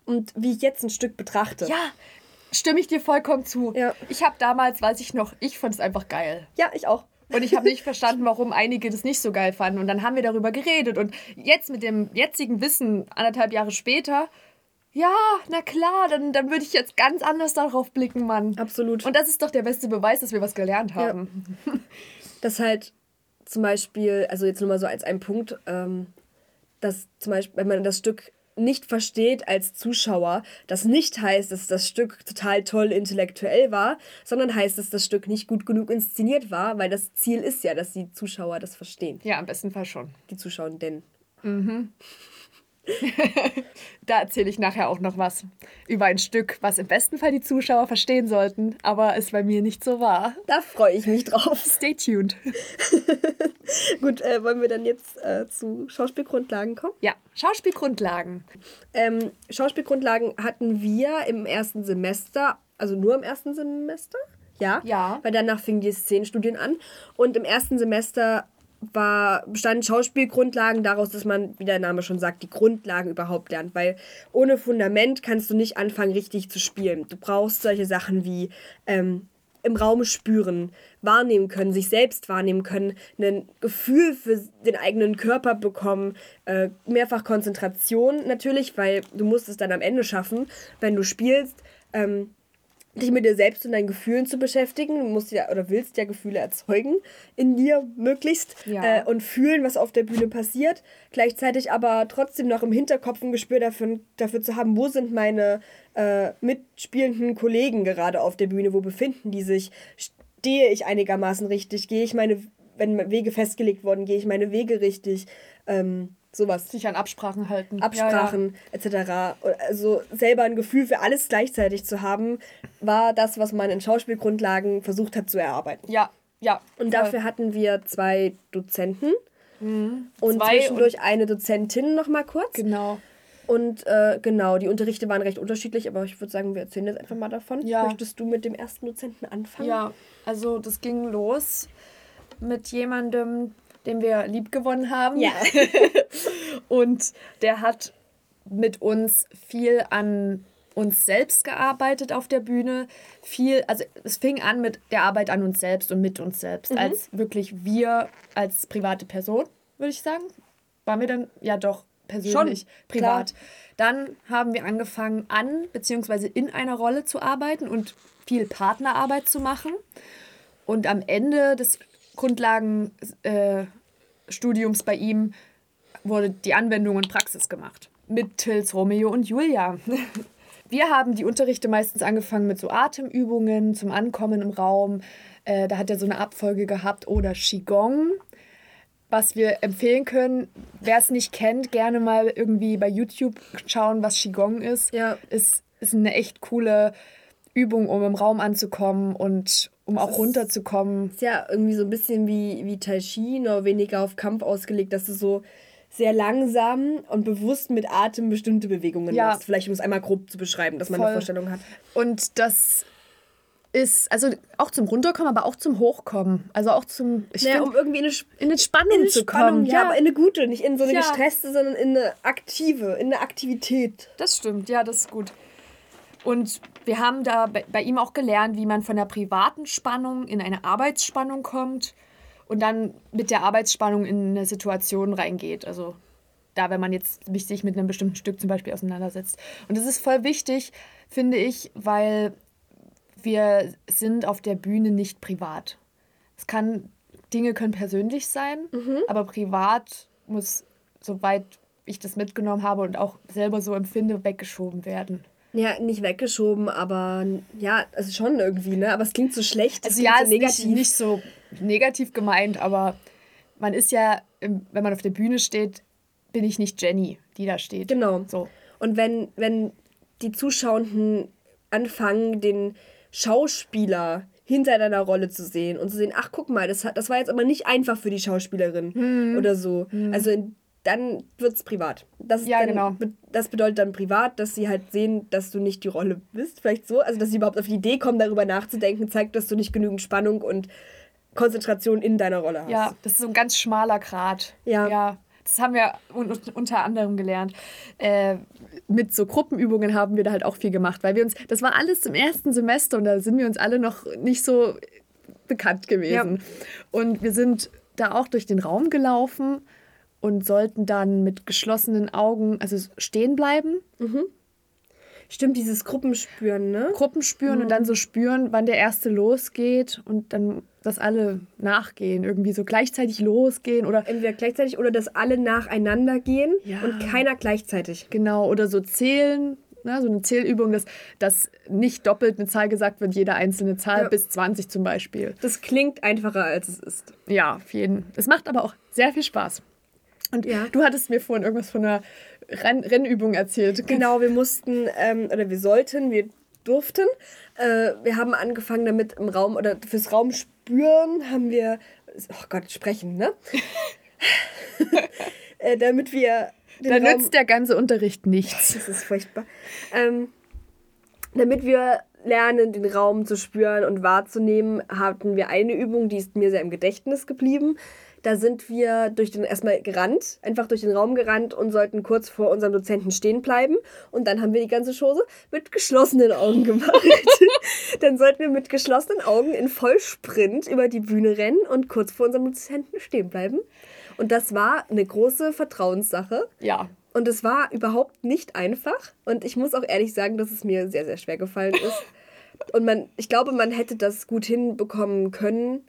und wie ich jetzt ein Stück betrachte. Ja, stimme ich dir vollkommen zu. Ja. Ich habe damals, weiß ich noch, ich fand es einfach geil. Ja, ich auch. Und ich habe nicht verstanden, warum einige das nicht so geil fanden. Und dann haben wir darüber geredet. Und jetzt mit dem jetzigen Wissen, anderthalb Jahre später, ja, na klar, dann, dann würde ich jetzt ganz anders darauf blicken, Mann. Absolut. Und das ist doch der beste Beweis, dass wir was gelernt haben. dass halt zum Beispiel, also jetzt nur mal so als ein Punkt, ähm, dass zum Beispiel, wenn man das Stück nicht versteht als Zuschauer, das nicht heißt, dass das Stück total toll intellektuell war, sondern heißt, dass das Stück nicht gut genug inszeniert war, weil das Ziel ist ja, dass die Zuschauer das verstehen. Ja, im besten Fall schon. Die Zuschauenden. Da erzähle ich nachher auch noch was über ein Stück, was im besten Fall die Zuschauer verstehen sollten, aber es bei mir nicht so war. Da freue ich mich drauf. Stay tuned. Gut, äh, wollen wir dann jetzt äh, zu Schauspielgrundlagen kommen? Ja, Schauspielgrundlagen. Ähm, Schauspielgrundlagen hatten wir im ersten Semester, also nur im ersten Semester? Ja. Ja. Weil danach fingen die Szenenstudien an. Und im ersten Semester war, bestanden Schauspielgrundlagen daraus, dass man, wie der Name schon sagt, die Grundlagen überhaupt lernt. Weil ohne Fundament kannst du nicht anfangen, richtig zu spielen. Du brauchst solche Sachen wie ähm, im Raum spüren, wahrnehmen können, sich selbst wahrnehmen können, ein Gefühl für den eigenen Körper bekommen, äh, mehrfach Konzentration natürlich, weil du musst es dann am Ende schaffen, wenn du spielst. Ähm, dich mit dir selbst und deinen Gefühlen zu beschäftigen. Du musst ja oder willst ja Gefühle erzeugen in dir möglichst Ja. äh, und fühlen, was auf der Bühne passiert. Gleichzeitig aber trotzdem noch im Hinterkopf ein Gespür dafür, dafür zu haben, wo sind meine äh, mitspielenden Kollegen gerade auf der Bühne, wo befinden die sich, stehe ich einigermaßen richtig, gehe ich meine, wenn Wege festgelegt wurden, gehe ich meine Wege richtig, ähm, sowas. Sich an Absprachen halten. Absprachen etc. Also selber ein Gefühl für alles gleichzeitig zu haben, war das, was man in Schauspielgrundlagen versucht hat zu erarbeiten. Ja, ja. Und voll. dafür hatten wir zwei Dozenten und Zwei zwischendurch eine Dozentin noch mal kurz. Genau. Und äh, genau, die Unterrichte waren recht unterschiedlich, aber ich würde sagen, wir erzählen jetzt einfach mal davon. Ja. Möchtest du mit dem ersten Dozenten anfangen? Ja, also das ging los mit jemandem, den wir lieb gewonnen haben. Ja. Und der hat mit uns viel an uns selbst gearbeitet auf der Bühne. Viel, also es fing an mit der Arbeit an uns selbst und mit uns selbst. Mhm. Als wirklich wir als private Person, würde ich sagen. Waren wir dann, ja doch, persönlich, Schon, privat. Dann haben wir angefangen an, beziehungsweise in einer Rolle zu arbeiten und viel Partnerarbeit zu machen. Und am Ende des Grundlagenstudiums äh, bei ihm wurde die Anwendung und Praxis gemacht. Mit Tils, Romeo und Julia. Wir haben die Unterrichte meistens angefangen mit so Atemübungen zum Ankommen im Raum. Äh, da hat er so eine Abfolge gehabt oder Qigong. Was wir empfehlen können, wer es nicht kennt, gerne mal irgendwie bei YouTube schauen, was Qigong ist. Ja. Es ist eine echt coole Übung, um im Raum anzukommen und um auch ist- runterzukommen. Ist ja irgendwie so ein bisschen wie, wie Tai Chi, nur weniger auf Kampf ausgelegt, dass du so sehr langsam und bewusst mit Atem bestimmte Bewegungen Ja. machst. Vielleicht um es einmal grob zu beschreiben, dass man Voll. eine Vorstellung hat. Und das ist, also auch zum Runterkommen, aber auch zum Hochkommen. Also auch zum, ich Naja, find, um irgendwie in eine, in eine Spannung in eine zu Spannung, kommen. ja, aber in eine gute, nicht in so eine Ja. gestresste, sondern in eine aktive, in eine Aktivität. Das stimmt, ja, das ist gut. Und wir haben da bei, ihm auch gelernt, wie man von der privaten Spannung in eine Arbeitsspannung kommt und dann mit der Arbeitsspannung in eine Situation reingeht. Also da, wenn man jetzt sich mit einem bestimmten Stück zum Beispiel auseinandersetzt. Und das ist voll wichtig, finde ich, weil wir sind auf der Bühne nicht privat. Es kann, Dinge können persönlich sein, aber privat muss, soweit ich das mitgenommen habe und auch selber so empfinde, weggeschoben werden. Ja, nicht weggeschoben, aber ja, also schon irgendwie, ne? Aber es klingt so schlecht, es Also ja, so negativ. Nicht, nicht so negativ gemeint, aber man ist ja, wenn man auf der Bühne steht, bin ich nicht Jenny, die da steht. Genau. So. Und wenn, wenn die Zuschauenden anfangen, den Schauspieler hinter deiner Rolle zu sehen und zu sehen, ach guck mal, das, hat, das war jetzt aber nicht einfach für die Schauspielerin Hm. oder so. Also in, dann wird es privat. Das Ja, dann, genau. Das bedeutet dann privat, dass sie halt sehen, dass du nicht die Rolle bist, vielleicht so. Also dass sie überhaupt auf die Idee kommen, darüber nachzudenken, zeigt, dass du nicht genügend Spannung und Konzentration in deiner Rolle hast. Ja, das ist so ein ganz schmaler Grat. Ja. ja das haben wir un unter anderem gelernt. Äh, mit so Gruppenübungen haben wir da halt auch viel gemacht, weil wir uns, das war alles im ersten Semester und da sind wir uns alle noch nicht so bekannt gewesen. Und wir sind da auch durch den Raum gelaufen und sollten dann mit geschlossenen Augen, also stehen bleiben, Stimmt, dieses Gruppenspüren, ne? Gruppen spüren und dann so spüren, wann der erste losgeht und dann, dass alle nachgehen, irgendwie so gleichzeitig losgehen oder Entweder gleichzeitig oder dass alle nacheinander gehen Ja. und keiner gleichzeitig. Genau, oder so zählen, ne, so eine Zählübung, dass, dass nicht doppelt eine Zahl gesagt wird, jede einzelne Zahl Ja. bis 20 zum Beispiel. Das klingt einfacher, als es ist. Ja, auf jeden. Es macht aber auch sehr viel Spaß. Und Ja. du hattest mir vorhin irgendwas von einer Renn Rennübung erzählt. Genau, wir mussten, ähm, oder wir sollten, wir durften. Äh, wir haben angefangen damit im Raum, oder fürs Raum spüren haben wir, oh Gott, sprechen, ne? äh, damit wir Da Raum, nützt der ganze Unterricht nichts. Das ist furchtbar. Ähm, damit wir lernen, den Raum zu spüren und wahrzunehmen, hatten wir eine Übung, die ist mir sehr im Gedächtnis geblieben. Da sind wir durch den erstmal gerannt, einfach durch den Raum gerannt und sollten kurz vor unserem Dozenten stehen bleiben. Und dann haben wir die ganze Chose mit geschlossenen Augen gemacht. dann sollten wir mit geschlossenen Augen in Vollsprint über die Bühne rennen und kurz vor unserem Dozenten stehen bleiben. Und das war eine große Vertrauenssache. Ja. Und es war überhaupt nicht einfach. Und ich muss auch ehrlich sagen, dass es mir sehr, sehr schwer gefallen ist. Und man, ich glaube, man hätte das gut hinbekommen können,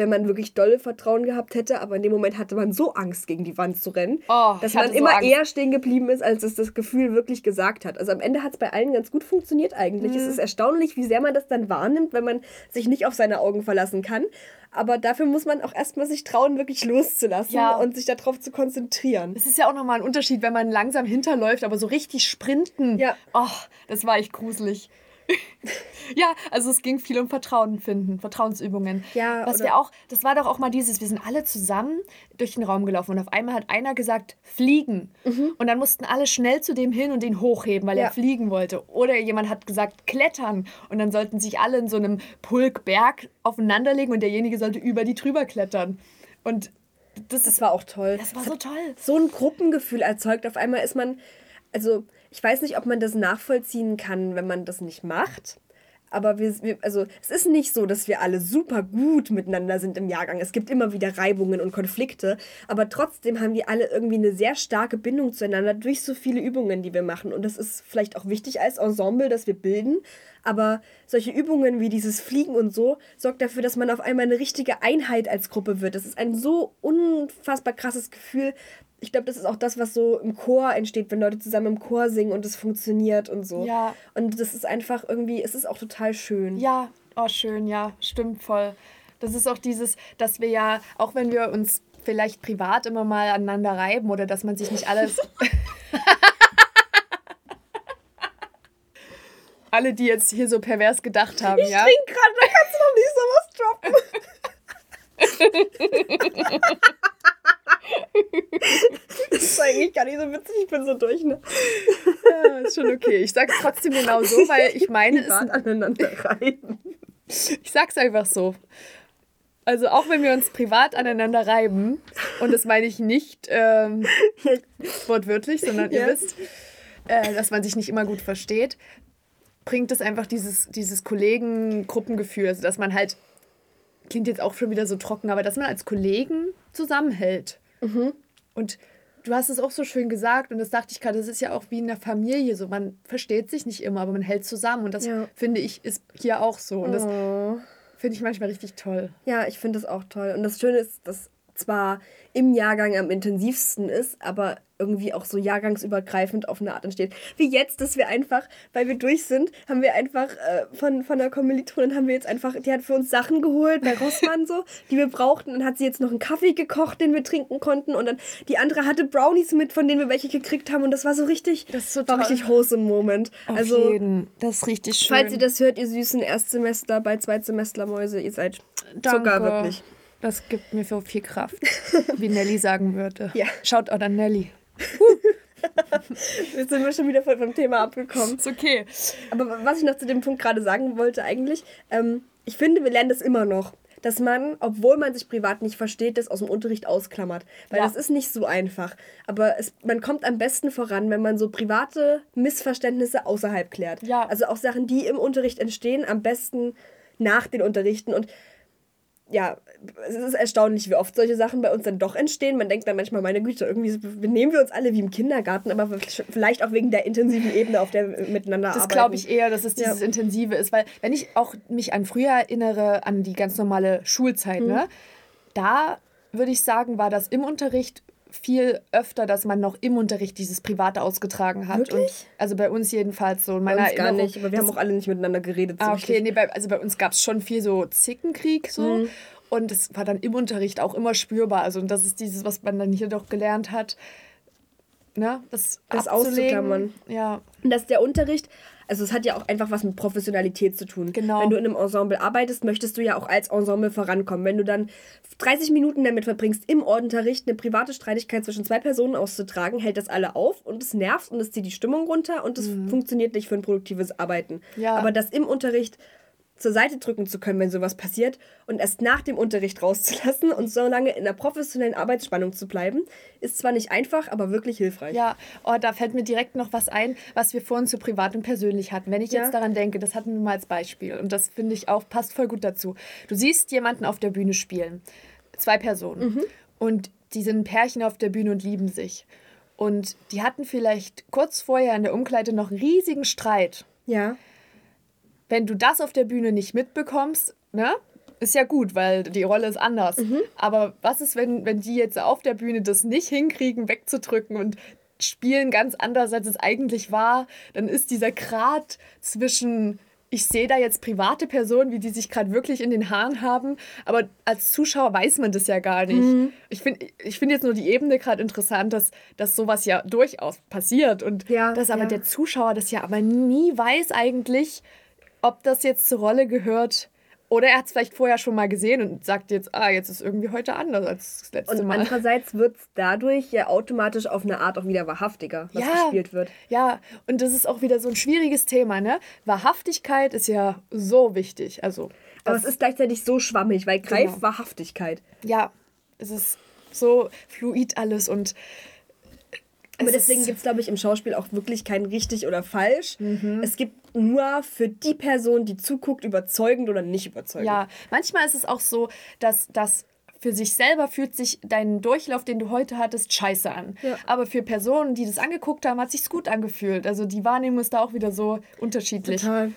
wenn man wirklich dolle Vertrauen gehabt hätte, aber in dem Moment hatte man so Angst, gegen die Wand zu rennen, Oh, dass man so immer Angst. eher stehen geblieben ist, als es das Gefühl wirklich gesagt hat. Also am Ende hat es bei allen ganz gut funktioniert eigentlich. Mhm. Es ist erstaunlich, wie sehr man das dann wahrnimmt, wenn man sich nicht auf seine Augen verlassen kann. Aber dafür muss man auch erstmal sich trauen, wirklich loszulassen Ja. und sich darauf zu konzentrieren. Es ist ja auch nochmal ein Unterschied, wenn man langsam hinterläuft, aber so richtig sprinten. Ja. Oh, das war echt gruselig. ja, also es ging viel um Vertrauen finden, Vertrauensübungen. Ja, Was wir auch, das war doch auch mal dieses, wir sind alle zusammen durch den Raum gelaufen und auf einmal hat einer gesagt, fliegen. Und dann mussten alle schnell zu dem hin und den hochheben, weil Mhm. Ja. er fliegen wollte. Oder jemand hat gesagt, klettern. Und dann sollten sich alle in so einem Pulk Berg aufeinanderlegen und derjenige sollte über die drüber klettern. Und das, Das war auch toll. das war Es so toll. so ein Gruppengefühl erzeugt. Auf einmal ist man, also ich weiß nicht, ob man das nachvollziehen kann, wenn man das nicht macht. Aber wir, wir, also es ist nicht so, dass wir alle super gut miteinander sind im Jahrgang. Es gibt immer wieder Reibungen und Konflikte. Aber trotzdem haben wir alle irgendwie eine sehr starke Bindung zueinander durch so viele Übungen, die wir machen. Und das ist vielleicht auch wichtig als Ensemble, dass wir bilden. Aber solche Übungen wie dieses Fliegen und so sorgt dafür, dass man auf einmal eine richtige Einheit als Gruppe wird. Das ist ein so unfassbar krasses Gefühl. Ich glaube, das ist auch das, was so im Chor entsteht, wenn Leute zusammen im Chor singen und es funktioniert und so. Ja. Und das ist einfach irgendwie, es ist auch total schön. Ja, oh schön, ja, stimmt voll. Das ist auch dieses, dass wir ja, auch wenn wir uns vielleicht privat immer mal aneinander reiben oder dass man sich nicht alles. Alle, die jetzt hier so pervers gedacht haben, ja. Trink gerade, da kannst du noch nicht sowas droppen. das ist eigentlich gar nicht so witzig, ich bin so durch, ne? ja, ist schon okay. Ich sage es trotzdem genau so, weil ich meine, es, aneinander reiben. ich sag's einfach so. Also auch wenn wir uns privat aneinander reiben, und das meine ich nicht ähm, wortwörtlich, sondern ihr Ja. wisst, äh, dass man sich nicht immer gut versteht, bringt es einfach dieses, dieses Kollegen-Gruppengefühl, also dass man halt, klingt jetzt auch schon wieder so trocken, aber dass man als Kollegen zusammenhält. Und du hast es auch so schön gesagt und das dachte ich gerade, das ist ja auch wie in der Familie so, man versteht sich nicht immer, aber man hält zusammen und das Ja. finde ich ist hier auch so und das Oh. finde ich manchmal richtig toll. Ja, ich finde das auch toll. Und das Schöne ist, dass zwar im Jahrgang am intensivsten ist, aber irgendwie auch so jahrgangsübergreifend auf eine Art entsteht. Wie jetzt, dass wir einfach, weil wir durch sind, haben wir einfach äh, von, von der Kommilitonin haben wir jetzt einfach, die hat für uns Sachen geholt bei Rossmann so, die wir brauchten. Dann hat sie jetzt noch einen Kaffee gekocht, den wir trinken konnten. Und dann die andere hatte Brownies mit, von denen wir welche gekriegt haben. Und das war so richtig, Das so war toll. richtig wholesome Moment. Auf also, jeden. Das ist richtig schön. falls ihr das hört, ihr süßen Erstsemester bei Zweitsemestlermäuse, ihr seid Zucker, wirklich. Das gibt mir so viel Kraft, wie Nelly sagen würde. Ja. Schaut auch an Nelly. Jetzt sind wir schon wieder voll vom Thema abgekommen. Ist okay. Aber was ich noch zu dem Punkt gerade sagen wollte eigentlich, ähm, ich finde, wir lernen das immer noch. Dass man, obwohl man sich privat nicht versteht, das aus dem Unterricht ausklammert. Weil Ja. das ist nicht so einfach. Aber es, man kommt am besten voran, wenn man so private Missverständnisse außerhalb klärt. Ja. Also auch Sachen, die im Unterricht entstehen, am besten nach den Unterrichten. Und ja, es ist erstaunlich, wie oft solche Sachen bei uns dann doch entstehen. Man denkt dann manchmal, meine Güte, irgendwie benehmen wir uns alle wie im Kindergarten, aber vielleicht auch wegen der intensiven Ebene, auf der wir miteinander Das arbeiten. glaube ich eher, dass es Ja. dieses Intensive ist, weil wenn ich auch mich an früher erinnere, an die ganz normale Schulzeit, ne, da würde ich sagen, war das im Unterricht viel öfter, dass man noch im Unterricht dieses Private ausgetragen hat. Wirklich? Und, also bei uns jedenfalls so. In Bei meiner uns gar nicht, aber wir haben auch alle nicht miteinander geredet. Ah, okay, nee, bei, also bei uns gab es schon viel so Zickenkrieg so. Mhm. Und es war dann im Unterricht auch immer spürbar. Also, und das ist dieses, was man dann hier doch gelernt hat. Ne? Das, Das abzulegen. auszuklammern. Ja. Und dass der Unterricht, also es hat ja auch einfach was mit Professionalität zu tun. Genau. Wenn du in einem Ensemble arbeitest, möchtest du ja auch als Ensemble vorankommen. Wenn du dann 30 Minuten damit verbringst, im Unterricht eine private Streitigkeit zwischen zwei Personen auszutragen, hält das alle auf und es nervt und es zieht die Stimmung runter und es funktioniert nicht für ein produktives Arbeiten. Mhm. Ja. Aber das im Unterricht zur Seite drücken zu können, wenn sowas passiert und erst nach dem Unterricht rauszulassen und so lange in der professionellen Arbeitsspannung zu bleiben, ist zwar nicht einfach, aber wirklich hilfreich. Ja, oh, da fällt mir direkt noch was ein, was wir vorhin zu privat und persönlich hatten. Wenn ich Ja. jetzt daran denke, das hatten wir mal als Beispiel und das finde ich auch, passt voll gut dazu. Du siehst jemanden auf der Bühne spielen, zwei Personen und die sind ein Pärchen auf der Bühne und lieben sich. Und die hatten vielleicht kurz vorher in der Umkleide noch einen riesigen Streit. Ja. Wenn du das auf der Bühne nicht mitbekommst, ne? Ist ja gut, weil die Rolle ist anders. Aber was ist, wenn, wenn die jetzt auf der Bühne das nicht hinkriegen, wegzudrücken und spielen ganz anders, als es eigentlich war? Dann ist dieser Grat zwischen ich sehe da jetzt private Personen, wie die sich gerade wirklich in den Haaren haben, aber als Zuschauer weiß man das ja gar nicht. Ich finde ich find jetzt nur die Ebene gerade interessant, dass, dass sowas ja durchaus passiert und Ja, dass aber ja. der Zuschauer das ja aber nie weiß eigentlich, ob das jetzt zur Rolle gehört. Oder er hat es vielleicht vorher schon mal gesehen und sagt jetzt, ah, jetzt ist irgendwie heute anders als das letzte Und Mal. andererseits wird es dadurch ja automatisch auf eine Art auch wieder wahrhaftiger, was Ja. gespielt wird. Ja, und das ist auch wieder so ein schwieriges Thema, ne? Wahrhaftigkeit ist ja so wichtig. Also, Aber es ist gleichzeitig so schwammig, weil greif Genau. Wahrhaftigkeit. ja, es ist so fluid alles und Aber es deswegen gibt es, glaube ich, im Schauspiel auch wirklich kein richtig oder falsch. Mhm. Es gibt nur für die Person, die zuguckt, überzeugend oder nicht überzeugend. Ja, manchmal ist es auch so, dass das für sich selber fühlt sich dein Durchlauf, den du heute hattest, scheiße an. Ja. Aber für Personen, die das angeguckt haben, hat sich's gut angefühlt. Also die Wahrnehmung ist da auch wieder so unterschiedlich. Total.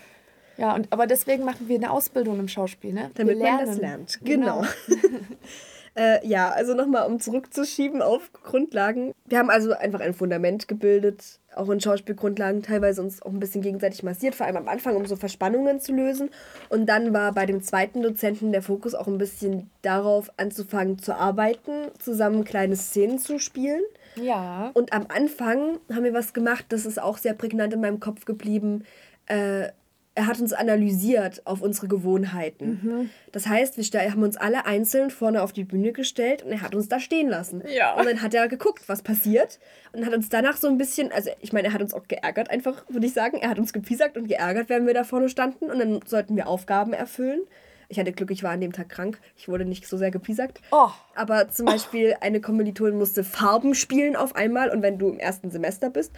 Ja, und aber deswegen machen wir eine Ausbildung im Schauspiel, ne? Damit man das lernt. Genau. Äh, ja, also nochmal, um zurückzuschieben auf Grundlagen. Wir haben also einfach ein Fundament gebildet, auch in Schauspielgrundlagen, teilweise uns auch ein bisschen gegenseitig massiert, vor allem am Anfang, um so Verspannungen zu lösen. Und dann war bei dem zweiten Dozenten der Fokus auch ein bisschen darauf, anzufangen zu arbeiten, zusammen kleine Szenen zu spielen. Ja. Und am Anfang haben wir was gemacht, das ist auch sehr prägnant in meinem Kopf geblieben. Äh, er hat uns analysiert auf unsere Gewohnheiten. Das heißt, wir haben uns alle einzeln vorne auf die Bühne gestellt und er hat uns da stehen lassen. Ja. Und dann hat er geguckt, was passiert und hat uns danach so ein bisschen, also ich meine, er hat uns auch geärgert einfach, würde ich sagen. Er hat uns gepiesackt und geärgert, während wir da vorne standen und dann sollten wir Aufgaben erfüllen. Ich hatte Glück, ich war an dem Tag krank. Ich wurde nicht so sehr gepiesackt. Oh. Aber zum Beispiel eine Kommilitonin musste Farben spielen auf einmal und wenn du im ersten Semester bist,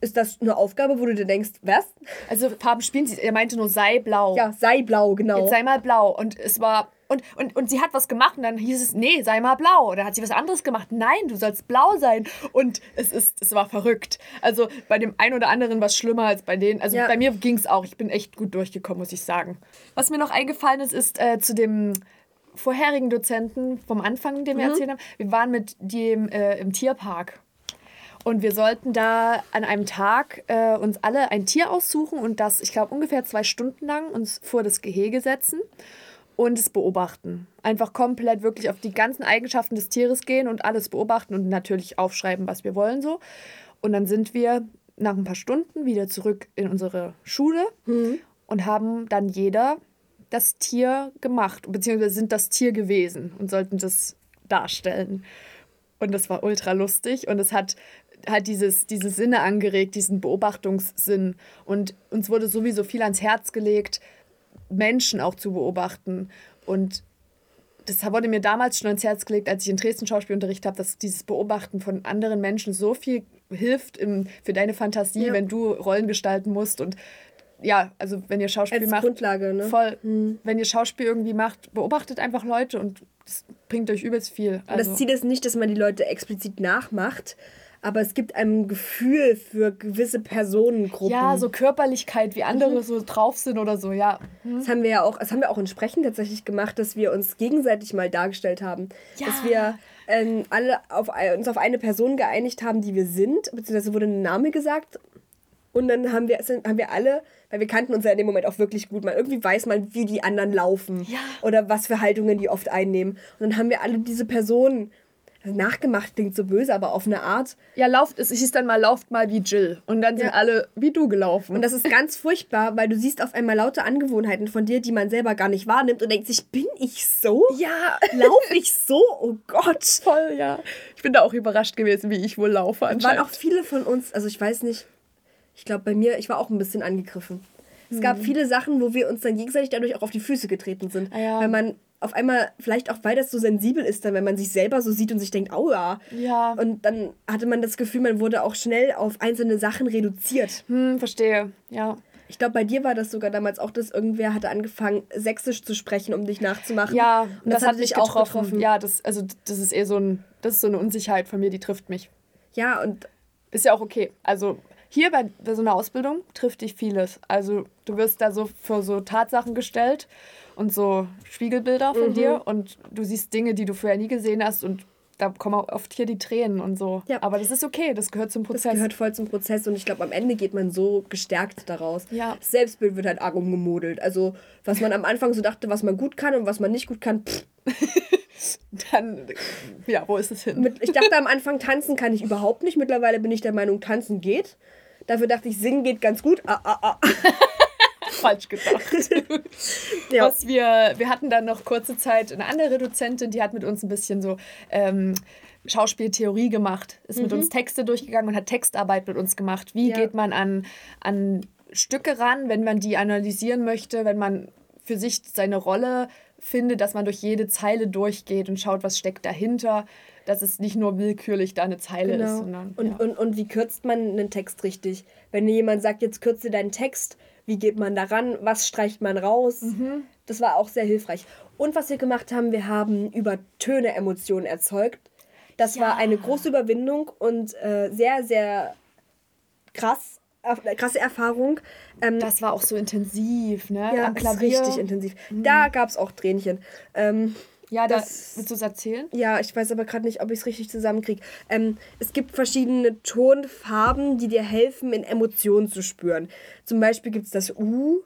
ist das eine Aufgabe, wo du dir denkst, was? Also Farben spielen sie. Er meinte nur, sei blau. Ja, sei blau, genau. Jetzt sei mal blau. Und es war. Und, und, und sie hat was gemacht und dann hieß es, nee, sei mal blau. Oder hat sie was anderes gemacht? Nein, du sollst blau sein. Und es ist, es war verrückt. Also bei dem einen oder anderen war es schlimmer als bei denen. Also Ja. bei mir ging es auch. Ich bin echt gut durchgekommen, muss ich sagen. Was mir noch eingefallen ist, ist äh, zu dem vorherigen Dozenten vom Anfang, den wir erzählt haben. Wir waren mit dem äh, im Tierpark. Und wir sollten da an einem Tag äh, uns alle ein Tier aussuchen und das, ich glaube, ungefähr zwei Stunden lang uns vor das Gehege setzen und es beobachten. Einfach komplett wirklich auf die ganzen Eigenschaften des Tieres gehen und alles beobachten und natürlich aufschreiben, was wir wollen so. Und dann sind wir nach ein paar Stunden wieder zurück in unsere Schule und haben dann jeder das Tier gemacht, beziehungsweise sind das Tier gewesen und sollten das darstellen. Und das war ultra lustig und es hat hat dieses, diese Sinne angeregt, diesen Beobachtungssinn. Und uns wurde sowieso viel ans Herz gelegt, Menschen auch zu beobachten. Und das wurde mir damals schon ans Herz gelegt, als ich in Dresden Schauspielunterricht habe, dass dieses Beobachten von anderen Menschen so viel hilft im, für deine Fantasie, Ja. wenn du Rollen gestalten musst. Und ja, also wenn ihr Schauspiel Als macht, Grundlage, ne? voll, wenn ihr Schauspiel irgendwie macht, beobachtet einfach Leute und das bringt euch übelst viel. Und Also, das Ziel ist nicht, dass man die Leute explizit nachmacht, aber es gibt einem ein Gefühl für gewisse Personengruppen. ja, so Körperlichkeit, wie andere so drauf sind oder so, ja. Das haben wir ja auch, das haben wir auch in Sprechen tatsächlich gemacht, dass wir uns gegenseitig mal dargestellt haben. Ja. Dass wir ähm, alle auf, uns auf eine Person geeinigt haben, die wir sind, beziehungsweise wurde ein Name gesagt. Und dann haben wir, haben wir alle, weil wir kannten uns ja in dem Moment auch wirklich gut, mal irgendwie weiß man, wie die anderen laufen. Ja. Oder was für Haltungen die oft einnehmen. Und dann haben wir alle diese Personen nachgemacht, klingt so böse, aber auf eine Art. Ja, lauft, es hieß dann mal, lauft mal wie Jill. Und dann sind Ja. alle wie du gelaufen. Und das ist ganz furchtbar, weil du siehst auf einmal lauter Angewohnheiten von dir, die man selber gar nicht wahrnimmt und denkt sich, bin ich so? ja, Laufe ich so? Oh Gott. voll, ja. Ich bin da auch überrascht gewesen, wie ich wohl laufe waren anscheinend. auch viele von uns, also ich weiß nicht, ich glaube bei mir, ich war auch ein bisschen angegriffen. Es gab viele Sachen, wo wir uns dann gegenseitig dadurch auch auf die Füße getreten sind. Ah ja. Weil man auf einmal, vielleicht auch weil das so sensibel ist, dann wenn man sich selber so sieht und sich denkt, aua. Ja. Und dann hatte man das Gefühl, man wurde auch schnell auf einzelne Sachen reduziert. hm, verstehe, ja. Ich glaube, bei dir war das sogar damals auch, dass irgendwer hatte angefangen, Sächsisch zu sprechen, um dich nachzumachen. Ja, und das, hat mich auch getroffen. Ja, das, also das ist eher so ein, das ist so eine Unsicherheit von mir, die trifft mich. Ja, und Ist ja auch okay. Also hier bei, bei so einer Ausbildung trifft dich vieles. Also du wirst da so für so Tatsachen gestellt und so Spiegelbilder von Mhm. dir und du siehst Dinge, die du vorher nie gesehen hast und da kommen oft hier die Tränen und so. Ja. Aber das ist okay, das gehört zum Das Prozess. gehört voll zum Prozess und ich glaube, am Ende geht man so gestärkt daraus. Ja. Das Selbstbild wird halt arg umgemodelt. Also, was man am Anfang so dachte, was man gut kann und was man nicht gut kann, pff. Dann, ja, wo ist es hin? Ich dachte am Anfang, tanzen kann ich überhaupt nicht. Mittlerweile bin ich der Meinung, tanzen geht. Dafür dachte ich, singen geht ganz gut. Ah, ah, ah. Falsch gedacht. Ja. Was wir, wir hatten dann noch kurze Zeit eine andere Dozentin, die hat mit uns ein bisschen so ähm, Schauspieltheorie gemacht, ist mit uns Texte durchgegangen und hat Textarbeit mit uns gemacht. Wie Ja. geht man an, an Stücke ran, wenn man die analysieren möchte, wenn man für sich seine Rolle findet, dass man durch jede Zeile durchgeht und schaut, was steckt dahinter, dass es nicht nur willkürlich da eine Zeile ist, Genau. sondern Und, ja. und, und wie kürzt man einen Text richtig? Wenn dir jemand sagt, jetzt kürze deinen Text, wie geht man daran? Was streicht man raus? Mhm. Das war auch sehr hilfreich. Und was wir gemacht haben, wir haben über Töne Emotionen erzeugt. Das Ja. war eine große Überwindung und äh, sehr, sehr krass, äh, krasse Erfahrung. Ähm, das war auch so intensiv, ne? ja, Am ist Klavier. richtig intensiv. Da gab es auch Tränchen. Ähm, Ja, da, Das- willst du es erzählen? Ja, ich weiß aber gerade nicht, ob ich es richtig zusammenkriege. Ähm, es gibt verschiedene Tonfarben, die dir helfen, in Emotionen zu spüren. Zum Beispiel gibt es das U,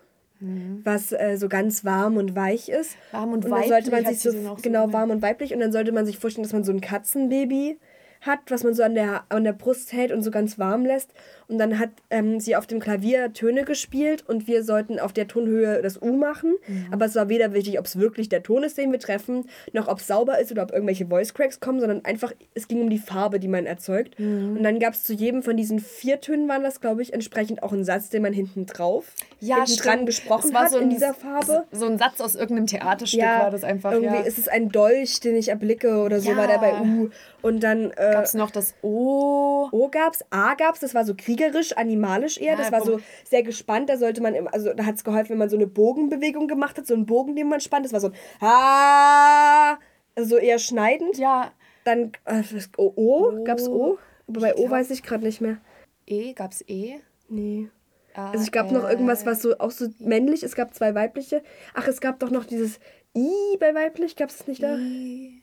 was äh, so ganz warm und weich ist. Mhm. Warm und dann sollte man weiblich sich so, genau warm und weiblich und dann sollte man sich vorstellen, dass man so ein Katzenbaby hat, was man so an der, an der Brust hält und so ganz warm lässt. Und dann hat ähm, sie auf dem Klavier Töne gespielt und wir sollten auf der Tonhöhe das U machen. Mhm. Aber es war weder wichtig, ob es wirklich der Ton ist, den wir treffen, noch ob es sauber ist oder ob irgendwelche Voice Cracks kommen, sondern einfach, es ging um die Farbe, die man erzeugt. Mhm. Und dann gab es zu jedem von diesen vier Tönen, waren das, glaube ich, entsprechend auch einen Satz, den man hinten drauf, hinten dran gesprochen hat so in ein- dieser Farbe. So ein Satz aus irgendeinem Theaterstück war das einfach. Irgendwie ja. ist es ein Dolch, den ich erblicke oder so, Ja. war der bei U. Und dann äh, Gab es noch das O? O gab's, A gab's, das war so kriegerisch, animalisch eher. Ja, das war so sehr gespannt. Da sollte man, im, also da hat es geholfen, wenn man so eine Bogenbewegung gemacht hat, so einen Bogen, den man spannt. Das war so ein Ha, also so eher schneidend. Ja, Dann äh, O, o, gab's O? Aber bei Ich O weiß ich gerade nicht mehr. E, gab's E? Nee. Ah, Also es gab noch äh, irgendwas, was so auch so männlich. Es gab zwei weibliche. Ach, es gab doch noch dieses I bei weiblich. Gab es nicht da? I.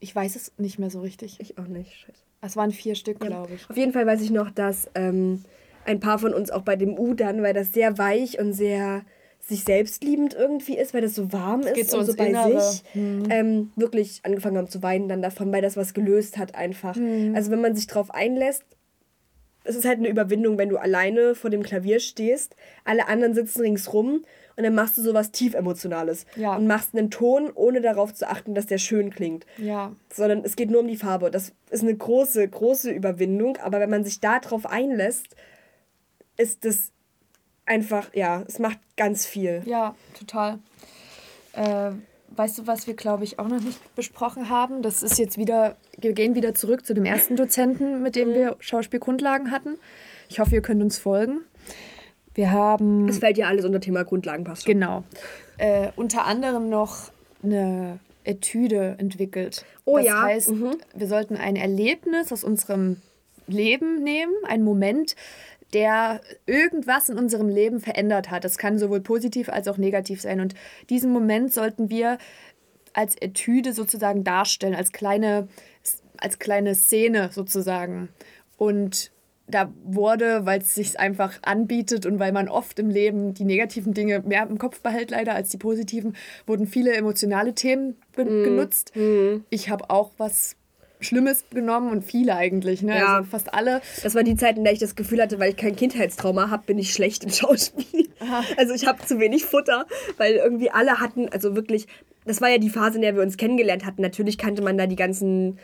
Ich weiß es nicht mehr so richtig. Ich auch nicht. Scheiße. Es waren vier Stück, glaube ich. Auf jeden Fall weiß ich noch, dass ähm, ein paar von uns auch bei dem U dann, weil das sehr weich und sehr sich selbstliebend irgendwie ist, weil das so warm ist geht so und so bei Innere. sich, ähm, wirklich angefangen haben zu weinen dann davon, weil das was gelöst hat einfach. Also wenn man sich drauf einlässt, es ist halt eine Überwindung, wenn du alleine vor dem Klavier stehst, alle anderen sitzen ringsrum und dann machst du sowas tief emotionales Ja. und machst einen Ton, ohne darauf zu achten, dass der schön klingt Ja. sondern es geht nur um die Farbe. Das ist eine große, große Überwindung, aber wenn man sich darauf einlässt, ist das einfach, ja, es macht ganz viel. Ja, total. Äh, weißt du, was wir, glaube ich, auch noch nicht besprochen haben? Das ist jetzt wieder, wir gehen wieder zurück zu dem ersten Dozenten, mit dem wir Schauspielgrundlagen hatten. Ich hoffe, ihr könnt uns folgen. Wir haben. Es fällt ja alles unter Thema Grundlagen passt schon. Genau. Äh, unter anderem noch eine Etüde entwickelt. Oh das ja, heißt, mhm. wir sollten ein Erlebnis aus unserem Leben nehmen, einen Moment, der irgendwas in unserem Leben verändert hat. Das kann sowohl positiv als auch negativ sein. Und diesen Moment sollten wir als Etüde sozusagen darstellen, als kleine, als kleine Szene sozusagen. Und da wurde, weil es sich einfach anbietet und weil man oft im Leben die negativen Dinge mehr im Kopf behält, leider als die positiven, wurden viele emotionale Themen be genutzt. Ich habe auch was Schlimmes genommen und viele eigentlich, ne? Ja. Also fast alle. Das war die Zeit, in der ich das Gefühl hatte, weil ich kein Kindheitstrauma habe, bin ich schlecht im Schauspiel. Also ich habe zu wenig Futter, weil irgendwie alle hatten, also wirklich, das war ja die Phase, in der wir uns kennengelernt hatten. Natürlich kannte man da die ganzen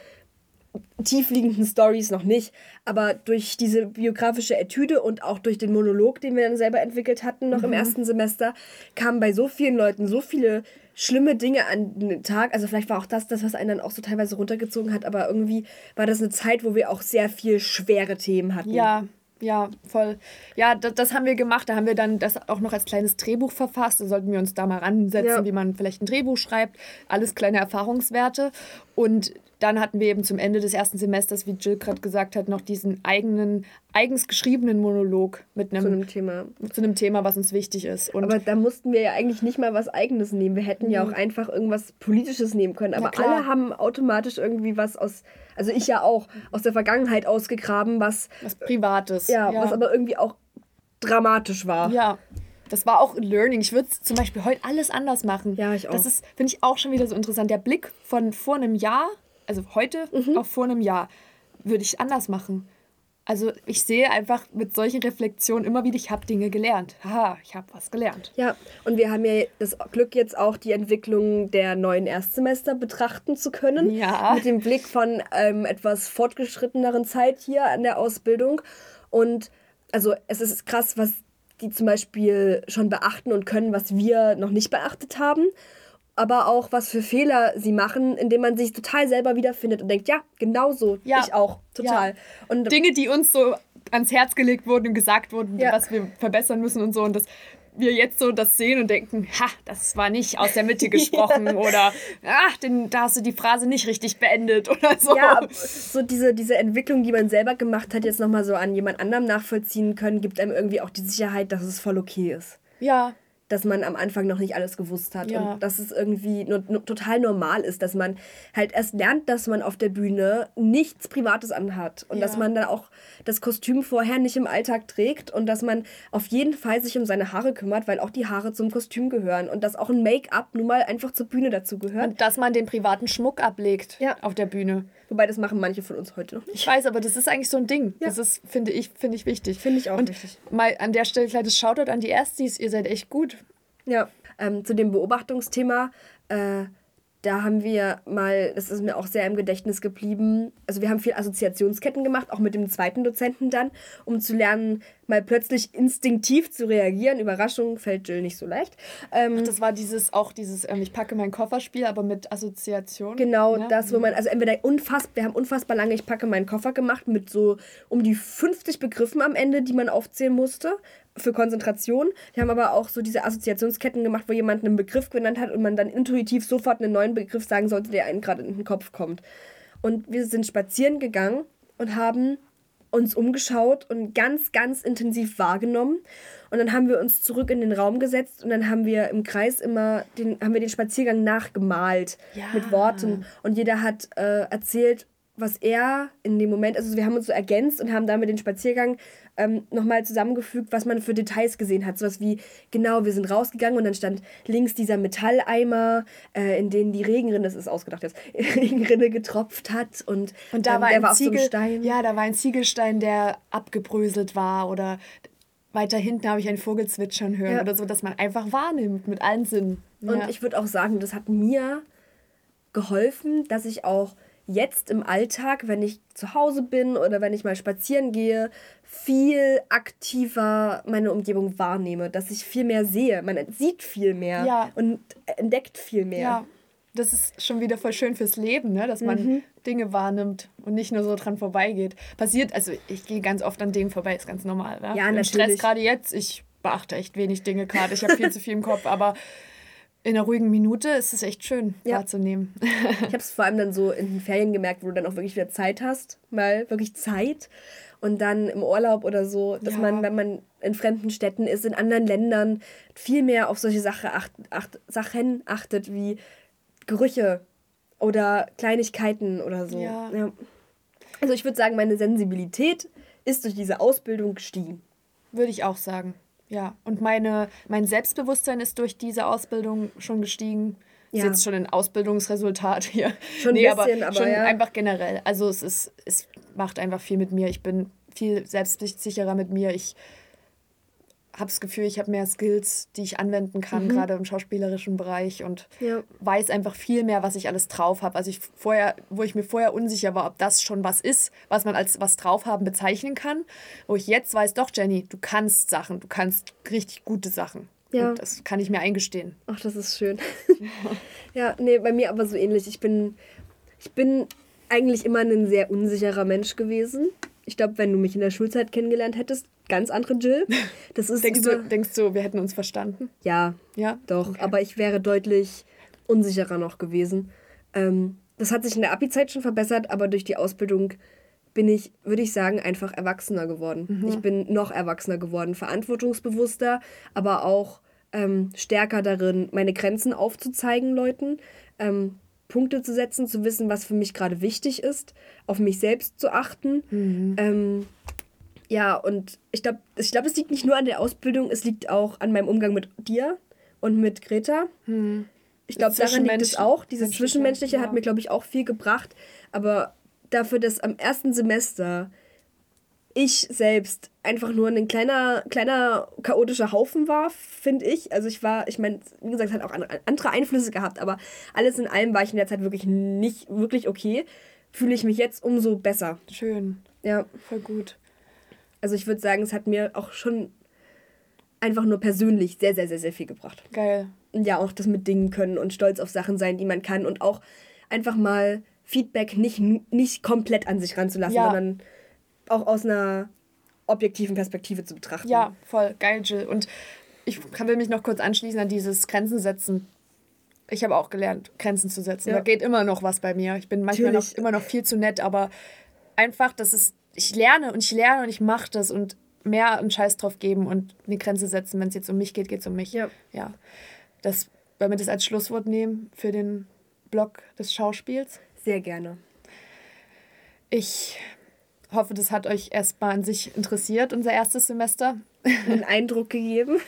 tiefliegenden Stories noch nicht, aber durch diese biografische Etüde und auch durch den Monolog, den wir dann selber entwickelt hatten, noch im ersten Semester, kamen bei so vielen Leuten so viele schlimme Dinge an den Tag. Also vielleicht war auch das das, was einen dann auch so teilweise runtergezogen hat, aber irgendwie war das eine Zeit, wo wir auch sehr viel schwere Themen hatten. Ja, ja, voll. Ja, das, das haben wir gemacht. Da haben wir dann das auch noch als kleines Drehbuch verfasst. Da sollten wir uns da mal ransetzen, Ja. wie man vielleicht ein Drehbuch schreibt. Alles kleine Erfahrungswerte. Und dann hatten wir eben zum Ende des ersten Semesters, wie Jill gerade gesagt hat, noch diesen eigenen, eigens geschriebenen Monolog mit einem, Zu einem Thema. zu einem Thema, was uns wichtig ist. Und Aber da mussten wir ja eigentlich nicht mal was Eigenes nehmen. Wir hätten ja auch einfach irgendwas Politisches nehmen können. Aber klar. alle haben automatisch irgendwie was aus, also ich ja auch, aus der Vergangenheit ausgegraben, was, was Privates. ja, was aber irgendwie auch dramatisch war. Ja, das war auch ein Learning. Ich würde zum Beispiel heute alles anders machen. Ja, ich auch. Das ist, finde ich, auch schon wieder so interessant. Der Blick von vor einem Jahr, also heute Mhm. auf vor einem Jahr, würde ich anders machen. Also ich sehe einfach mit solchen Reflexionen immer wieder, ich habe Dinge gelernt. Haha, ich habe was gelernt. Ja, und wir haben ja das Glück, jetzt auch die Entwicklung der neuen Erstsemester betrachten zu können. Ja. Mit dem Blick von ähm, etwas fortgeschritteneren Zeit hier an der Ausbildung. Und also es ist krass, was die zum Beispiel schon beachten und können, was wir noch nicht beachtet haben. Aber auch, was für Fehler sie machen, indem man sich total selber wiederfindet und denkt, ja, genau so. Ja. Ich auch. Total. Und Dinge, die uns so ans Herz gelegt wurden und gesagt wurden, Ja. was wir verbessern müssen und so. Und dass wir jetzt so das sehen und denken, ha, das war nicht aus der Mitte gesprochen oder ach, den, da hast du die Phrase nicht richtig beendet oder so. Ja, so diese, diese Entwicklung, die man selber gemacht hat, jetzt nochmal so an jemand anderem nachvollziehen können, gibt einem irgendwie auch die Sicherheit, dass es voll okay ist. ja, Dass man am Anfang noch nicht alles gewusst hat Ja. und dass es irgendwie nur, nur total normal ist, dass man halt erst lernt, dass man auf der Bühne nichts Privates anhat und Ja. dass man dann auch das Kostüm vorher nicht im Alltag trägt und dass man auf jeden Fall sich um seine Haare kümmert, weil auch die Haare zum Kostüm gehören und dass auch ein Make-up nun mal einfach zur Bühne dazu gehört. Und dass man den privaten Schmuck ablegt Ja. auf der Bühne. Wobei das machen manche von uns heute noch nicht. Ich weiß, aber das ist eigentlich so ein Ding. Ja. Das ist, finde ich, finde ich wichtig. Finde ich auch Und wichtig. mal an der Stelle kleines Shoutout an die Erstis. Ihr seid echt gut. Ja, ähm, zu dem Beobachtungsthema, äh, da haben wir mal, das ist mir auch sehr im Gedächtnis geblieben, also wir haben viel Assoziationsketten gemacht, auch mit dem zweiten Dozenten dann, um zu lernen, mal plötzlich instinktiv zu reagieren. Überraschung fällt Jill nicht so leicht. Ähm, Das war dieses, auch dieses, ähm, ich packe mein Kofferspiel, aber mit Assoziation. Genau, Ja. das, wo man, also entweder unfassbar, wir haben unfassbar lange, ich packe meinen Koffer gemacht mit so um die 50 Begriffen am Ende, die man aufzählen musste für Konzentration. Wir haben aber auch so diese Assoziationsketten gemacht, wo jemand einen Begriff genannt hat und man dann intuitiv sofort einen neuen Begriff sagen sollte, der einem gerade in den Kopf kommt. Und wir sind spazieren gegangen und haben uns umgeschaut und ganz, ganz intensiv wahrgenommen. Und dann haben wir uns zurück in den Raum gesetzt und dann haben wir im Kreis immer den, haben wir den Spaziergang nachgemalt Ja. mit Worten. Und jeder hat äh, erzählt, was er in dem Moment, also wir haben uns so ergänzt und haben damit den Spaziergang ähm, nochmal zusammengefügt, was man für Details gesehen hat. Sowas wie, genau, wir sind rausgegangen und dann stand links dieser Metalleimer, äh, in den die Regenrinne, das ist ausgedacht jetzt, Regenrinne getropft hat und, Und da ähm, war der ein war auf so Ziegel, einem Stein. ja, da war ein Ziegelstein, der abgebröselt war oder weiter hinten habe ich einen Vogel zwitschern hören Ja. oder so, dass man einfach wahrnimmt mit allen Sinnen. Und ja. ich würde auch sagen, das hat mir geholfen, dass ich auch jetzt im Alltag, wenn ich zu Hause bin oder wenn ich mal spazieren gehe, viel aktiver meine Umgebung wahrnehme, dass ich viel mehr sehe. Man sieht viel mehr Ja. und entdeckt viel mehr. ja, das ist schon wieder voll schön fürs Leben, ne? dass man Mhm. Dinge wahrnimmt und nicht nur so dran vorbeigeht. Passiert, also ich gehe ganz oft an Dingen vorbei, ist ganz normal. Ne? Ja, Im natürlich. Stress gerade jetzt, ich beachte echt wenig Dinge gerade, ich habe viel zu viel im Kopf, aber in einer ruhigen Minute ist es echt schön Ja. wahrzunehmen. Ich habe es vor allem dann so in den Ferien gemerkt, wo du dann auch wirklich wieder Zeit hast, mal wirklich Zeit. Und dann im Urlaub oder so, dass Ja. man, wenn man in fremden Städten ist, in anderen Ländern, viel mehr auf solche Sache acht, acht, Sachen achtet, wie Gerüche oder Kleinigkeiten oder so. Ja. Also ich würde sagen, meine Sensibilität ist durch diese Ausbildung gestiegen. Würde ich auch sagen. Ja. Und meine, mein Selbstbewusstsein ist durch diese Ausbildung schon gestiegen. Ist Ja. jetzt schon ein Ausbildungsresultat hier. Schon ein bisschen, aber schon ja. einfach generell. Also es ist, es macht einfach viel mit mir. Ich bin viel selbstsicherer mit mir. Ich habe das Gefühl, ich habe mehr Skills, die ich anwenden kann, gerade im schauspielerischen Bereich und Mhm. Ja. weiß einfach viel mehr, was ich alles drauf habe. Also ich vorher, wo ich mir vorher unsicher war, ob das schon was ist, was man als was drauf haben bezeichnen kann, wo ich jetzt weiß, doch Jenny, du kannst Sachen, du kannst richtig gute Sachen. Ja. Und das kann ich mir eingestehen. Ach, das ist schön. ja, nee, bei mir aber so ähnlich. Ich bin, ich bin eigentlich immer ein sehr unsicherer Mensch gewesen. Ich glaube, wenn du mich in der Schulzeit kennengelernt hättest, ganz andere Jill. Das ist Denkst über, du, denkst du, wir hätten uns verstanden? Ja, Ja? doch. Okay. Aber ich wäre deutlich unsicherer noch gewesen. Ähm, das hat sich in der Abi-Zeit schon verbessert, aber durch die Ausbildung bin ich, würde ich sagen, einfach erwachsener geworden. Mhm. Ich bin noch erwachsener geworden, verantwortungsbewusster, aber auch ähm, stärker darin, meine Grenzen aufzuzeigen, Leuten, ähm, Punkte zu setzen, zu wissen, was für mich gerade wichtig ist, auf mich selbst zu achten. Mhm. Ähm, ja, und ich glaube, ich glaub, es liegt nicht nur an der Ausbildung, es liegt auch an meinem Umgang mit dir und mit Greta. Ich glaube, daran liegt es auch. Dieses Menschliche, Zwischenmenschliche hat ja. mir, glaube ich, auch viel gebracht. Aber dafür, dass am ersten Semester ich selbst einfach nur ein kleiner, kleiner chaotischer Haufen war, finde ich. Also ich war, ich meine, wie gesagt, es hat auch an- andere Einflüsse gehabt, aber alles in allem war ich in der Zeit wirklich nicht wirklich okay. Fühle ich mich jetzt umso besser. Schön. Ja, Voll gut. Also ich würde sagen, es hat mir auch schon einfach nur persönlich sehr, sehr, sehr, sehr viel gebracht. Geil. Ja, auch das mit Dingen können und stolz auf Sachen sein, die man kann und auch einfach mal Feedback nicht, nicht komplett an sich ranzulassen, Ja. sondern auch aus einer objektiven Perspektive zu betrachten. Ja, voll geil, Jill. Und ich kann, will mich noch kurz anschließen an dieses Grenzen setzen. Ich habe auch gelernt, Grenzen zu setzen. Ja. Da geht immer noch was bei mir. Ich bin manchmal noch, immer noch viel zu nett, aber einfach, das ist, ich lerne und ich lerne und ich mache das und mehr einen Scheiß drauf geben und eine Grenze setzen. Wenn es jetzt um mich geht, geht es um mich. Ja. ja. Das, wollen wir das als Schlusswort nehmen für den Blog des Schauspiels? Sehr gerne. Ich hoffe, das hat euch erstmal an sich interessiert, unser erstes Semester. Einen Eindruck gegeben.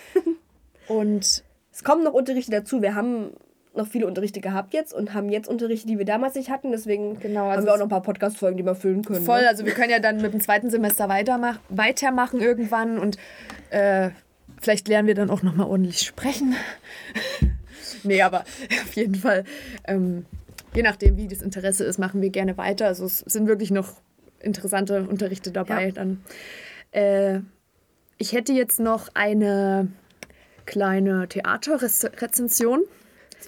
Und Es kommen noch Unterrichte dazu. Wir haben noch viele Unterrichte gehabt jetzt und haben jetzt Unterrichte, die wir damals nicht hatten. Deswegen Genau, haben also wir auch noch ein paar Podcast-Folgen, die wir füllen können. Voll, Ne? also wir können ja dann mit dem zweiten Semester weitermach weitermachen irgendwann und äh, vielleicht lernen wir dann auch nochmal ordentlich sprechen. nee, aber auf jeden Fall, ähm, je nachdem, wie das Interesse ist, machen wir gerne weiter. Also es sind wirklich noch interessante Unterrichte dabei. Ja. Dann, äh, ich hätte jetzt noch eine kleine Theaterrezension.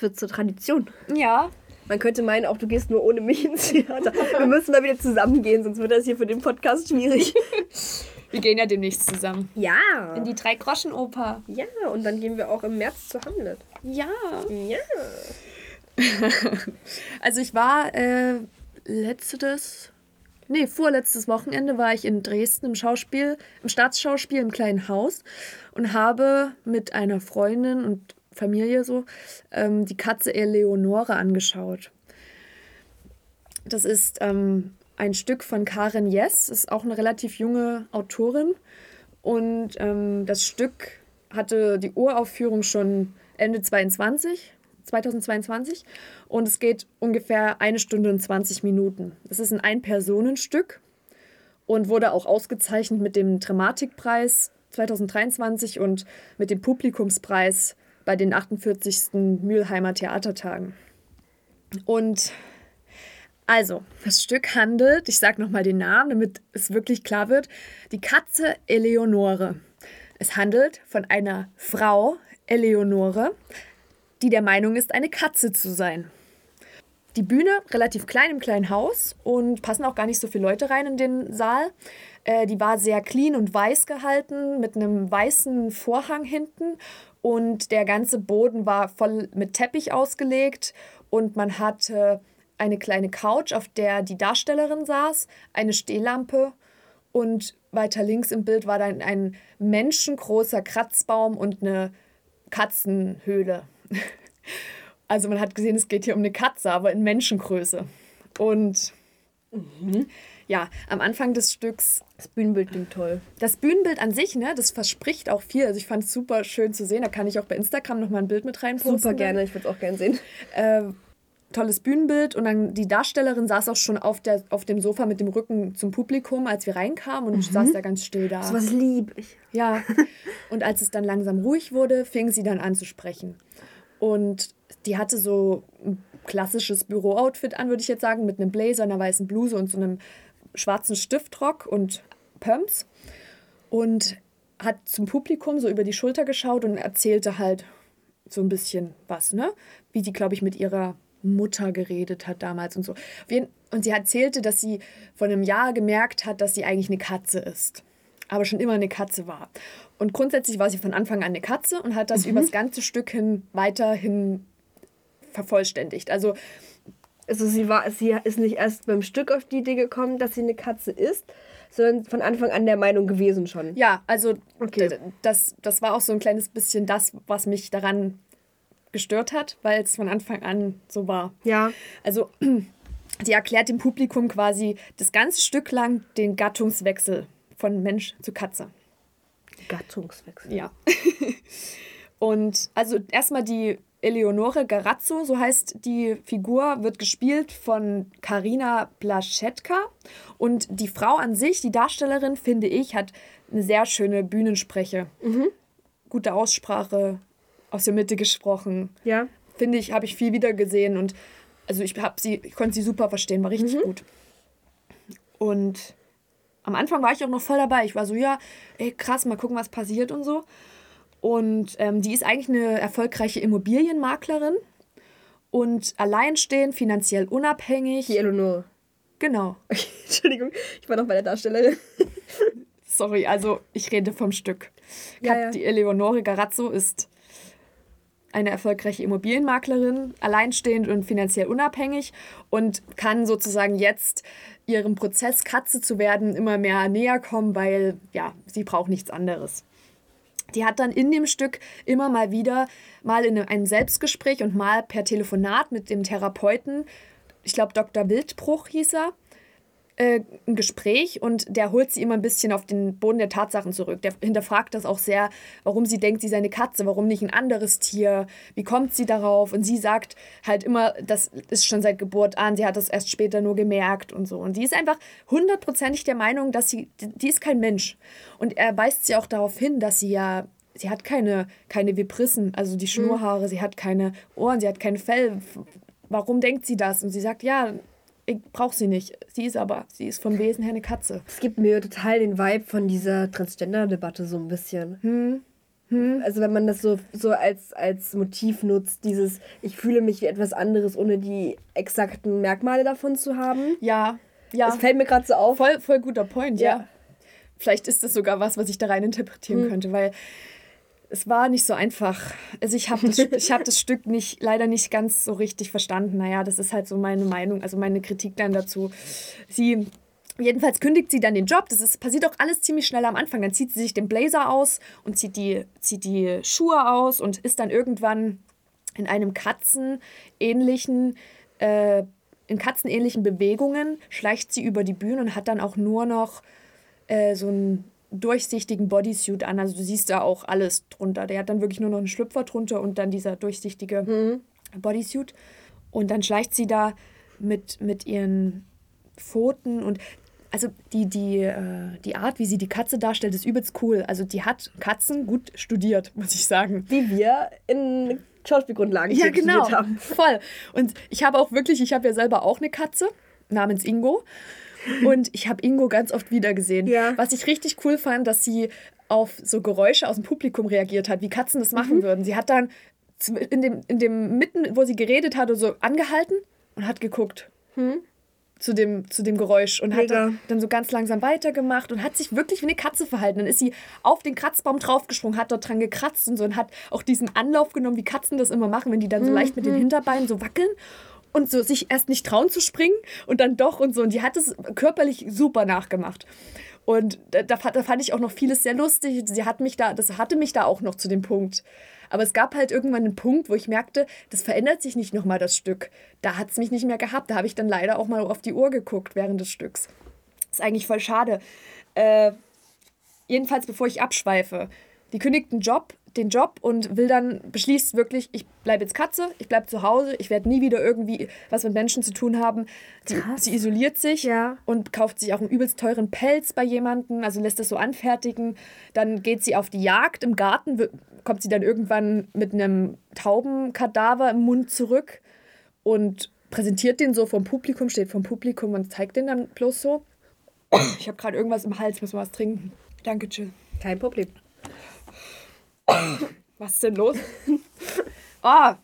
Es wird zur Tradition. Ja. Man könnte meinen, auch du gehst nur ohne mich ins Theater. Wir müssen mal wieder zusammengehen, sonst wird das hier für den Podcast schwierig. Wir gehen ja demnächst zusammen. Ja. In die Drei-Groschen-Oper. ja, und dann gehen wir auch im März zu Hamlet. Ja. Ja. Also ich war äh, letztes, nee, vorletztes Wochenende war ich in Dresden im Schauspiel, im Staatsschauspiel im kleinen Haus und habe mit einer Freundin und Familie so ähm, die Katze Eleonore angeschaut. Das ist ähm, ein Stück von Karen Jess, ist auch eine relativ junge Autorin. Und ähm, das Stück hatte die Uraufführung schon Ende 22, 2022. Und es geht ungefähr eine Stunde und 20 Minuten. Es ist ein Ein-Personen-Stück und wurde auch ausgezeichnet mit dem Dramatikpreis 2023 und mit dem Publikumspreis bei den 48. Mülheimer Theatertagen. Und also, das Stück handelt, ich sage nochmal den Namen, damit es wirklich klar wird, die Katze Eleonore. Es handelt von einer Frau, Eleonore, die der Meinung ist, eine Katze zu sein. Die Bühne relativ klein im kleinen Haus und passen auch gar nicht so viele Leute rein in den Saal. Äh, die war sehr clean und weiß gehalten mit einem weißen Vorhang hinten und der ganze Boden war voll mit Teppich ausgelegt und man hatte eine kleine Couch, auf der die Darstellerin saß, eine Stehlampe und weiter links im Bild war dann ein menschengroßer Kratzbaum und eine Katzenhöhle. Also man hat gesehen, es geht hier um eine Katze, aber in Menschengröße. Und ja, am Anfang des Stücks, Das Bühnenbild klingt toll. das Bühnenbild an sich, ne, das verspricht auch viel. Also ich fand es super schön zu sehen. Da kann ich auch bei Instagram nochmal ein Bild mit reinposten. Super gerne, ich würde es auch gerne sehen. Äh, tolles Bühnenbild und dann die Darstellerin saß auch schon auf, der, auf dem Sofa mit dem Rücken zum Publikum, als wir reinkamen und saß da ganz still da. So was lieb ich. Ja, und als es dann langsam ruhig wurde, fing sie dann an zu sprechen. Und die hatte so ein klassisches Büro-Outfit an, würde ich jetzt sagen, mit einem Blazer, einer weißen Bluse und so einem schwarzen Stiftrock und Pumps. Und hat zum Publikum so über die Schulter geschaut und erzählte halt so ein bisschen was, ne? Wie die, glaube ich, mit ihrer Mutter geredet hat damals und so. Und sie erzählte, dass sie vor einem Jahr gemerkt hat, dass sie eigentlich eine Katze ist. Aber schon immer eine Katze war. Und grundsätzlich war sie von Anfang an eine Katze und hat das über das ganze Stück hin weiterhin vervollständigt. Also Also sie war, sie ist nicht erst beim Stück auf die Idee gekommen, dass sie eine Katze ist, sondern von Anfang an der Meinung gewesen schon. Ja, also Okay. das, das war auch so ein kleines bisschen das, was mich daran gestört hat, weil es von Anfang an so war. Ja. Also die erklärt dem Publikum quasi das ganze Stück lang den Gattungswechsel von Mensch zu Katze. Gattungswechsel. Ja. Und also erstmal die Eleonore Garazzo, so heißt die Figur, wird gespielt von Karina Blaschetka. Und die Frau an sich, die Darstellerin, finde ich, hat eine sehr schöne Bühnenspreche. Gute Aussprache, aus der Mitte gesprochen. Ja. Finde ich, habe ich viel wieder gesehen und also ich habe sie, ich konnte sie super verstehen, war richtig gut. Und am Anfang war ich auch noch voll dabei. Ich war so, ja, ey, krass, mal gucken, was passiert und so. Und ähm, die ist eigentlich eine erfolgreiche Immobilienmaklerin und alleinstehend, finanziell unabhängig. Die Eleonore. Genau. Entschuldigung, ich war noch bei der Darstellerin. Sorry, also ich rede vom Stück. Ja, ja. Die Eleonore Garazzo ist eine erfolgreiche Immobilienmaklerin, alleinstehend und finanziell unabhängig und kann sozusagen jetzt ihrem Prozess Katze zu werden immer mehr näher kommen, weil ja, sie braucht nichts anderes. Die hat dann in dem Stück immer mal wieder, mal in einem Selbstgespräch und mal per Telefonat mit dem Therapeuten, ich glaube Dr. Wildbruch hieß er, äh, ein Gespräch und der holt sie immer ein bisschen auf den Boden der Tatsachen zurück. Der hinterfragt das auch sehr, warum sie denkt, sie sei eine Katze, warum nicht ein anderes Tier, wie kommt sie darauf? Und sie sagt halt immer, das ist schon seit Geburt an, sie hat das erst später nur gemerkt und so. Und die ist einfach hundertprozentig der Meinung, dass sie, die ist kein Mensch. Und er weist sie auch darauf hin, dass sie ja, sie hat keine, keine Vibrissen, also die Schnurrhaare, sie hat keine Ohren, sie hat kein Fell. Warum denkt sie das? Und sie sagt, ja, ich brauche sie nicht. Sie ist aber, sie ist vom Wesen her eine Katze. Es gibt mir total den Vibe von dieser Transgender-Debatte so ein bisschen. Also wenn man das so, so als, als Motiv nutzt, dieses ich fühle mich wie etwas anderes, ohne die exakten Merkmale davon zu haben. Ja, ja. Das fällt mir gerade so auf. voll, voll guter Point, ja. Ja. Vielleicht ist das sogar was, was ich da rein interpretieren könnte, weil es war nicht so einfach. Also ich habe das, ich hab das Stück nicht, leider nicht ganz so richtig verstanden. Naja, das ist halt so meine Meinung, also meine Kritik dann dazu. Sie, jedenfalls kündigt sie dann den Job. Das ist, passiert auch alles ziemlich schnell am Anfang. Dann zieht sie sich den Blazer aus und zieht die, zieht die Schuhe aus und ist dann irgendwann in einem katzenähnlichen, äh, in katzenähnlichen Bewegungen, schleicht sie über die Bühne und hat dann auch nur noch äh, so einen durchsichtigen Bodysuit an. Also du siehst da auch alles drunter. Der hat dann wirklich nur noch einen Schlüpfer drunter und dann dieser durchsichtige Bodysuit. Und dann schleicht sie da mit, mit ihren Pfoten und also die, die, äh, die Art, wie sie die Katze darstellt, ist übelst cool. Also die hat Katzen gut studiert, muss ich sagen. Wie wir in Schauspielgrundlagen Ja, studiert genau. haben. Voll. Und ich habe auch wirklich, ich habe ja selber auch eine Katze namens Ingo. Und ich habe Ingo ganz oft wieder gesehen. Ja. Was ich richtig cool fand, dass sie auf so Geräusche aus dem Publikum reagiert hat, wie Katzen das Mhm. machen würden. Sie hat dann in dem, in dem mitten, wo sie geredet hatte, so angehalten und hat geguckt. Zu dem, zu dem Geräusch und hat Hm? Mega. dann, dann so ganz langsam weitergemacht und hat sich wirklich wie eine Katze verhalten. Dann ist sie auf den Kratzbaum draufgesprungen, hat dort dran gekratzt und so und hat auch diesen Anlauf genommen, wie Katzen das immer machen, wenn die dann so leicht mit den Hinterbeinen so wackeln und so sich erst nicht trauen zu springen und dann doch und so. Und die hat es körperlich super nachgemacht. Und da, da, fand- ich auch noch vieles sehr lustig. Sie hat mich da, das hatte mich da auch noch zu dem Punkt. Aber es gab halt irgendwann einen Punkt, wo ich merkte, das verändert sich nicht nochmal das Stück. Da hat es mich nicht mehr gehabt. Da habe ich dann leider auch mal auf die Uhr geguckt während des Stücks. Ist eigentlich voll schade. Äh, jedenfalls, bevor ich abschweife, die kündigt einen Job, den Job und will dann, beschließt wirklich, ich bleibe jetzt Katze, ich bleibe zu Hause, ich werde nie wieder irgendwie was mit Menschen zu tun haben. Sie, Krass. sie isoliert sich Ja. und kauft sich auch einen übelst teuren Pelz bei jemandem, also lässt das so anfertigen. Dann geht sie auf die Jagd im Garten, kommt sie dann irgendwann mit einem Taubenkadaver im Mund zurück und präsentiert den so vom Publikum, steht vom Publikum und zeigt den dann bloß so. Ich habe gerade irgendwas im Hals, muss mal was trinken. Danke, Jill. Kein Problem. Was ist denn los? Ah!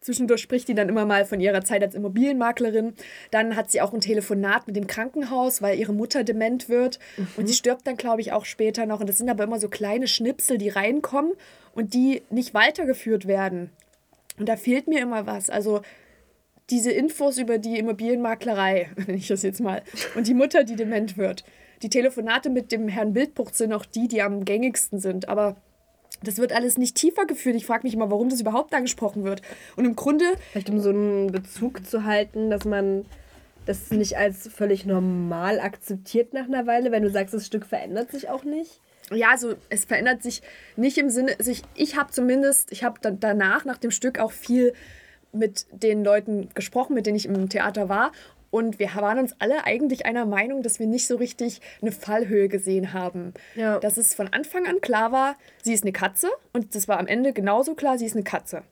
Zwischendurch spricht die dann immer mal von ihrer Zeit als Immobilienmaklerin. Dann hat sie auch ein Telefonat mit dem Krankenhaus, weil ihre Mutter dement wird. Und sie stirbt dann, glaube ich, auch später noch. Und das sind aber immer so kleine Schnipsel, die reinkommen und die nicht weitergeführt werden. Und da fehlt mir immer was. Also diese Infos über die Immobilienmaklerei, nenne ich das jetzt mal, und die Mutter, die dement wird. Die Telefonate mit dem Herrn Bildbruch sind auch die, die am gängigsten sind. Aber das wird alles nicht tiefer geführt. Ich frage mich immer, warum das überhaupt angesprochen wird. Und im Grunde. Vielleicht um so einen Bezug zu halten, dass man das nicht als völlig normal akzeptiert nach einer Weile, wenn du sagst, das Stück verändert sich auch nicht. Ja, also es verändert sich nicht im Sinne, also ich, ich habe zumindest, ich habe danach, nach dem Stück auch viel mit den Leuten gesprochen, mit denen ich im Theater war. Und wir waren uns alle eigentlich einer Meinung, dass wir nicht so richtig eine Fallhöhe gesehen haben. Ja. Dass es von Anfang an klar war, sie ist eine Katze. Und das war am Ende genauso klar, sie ist eine Katze.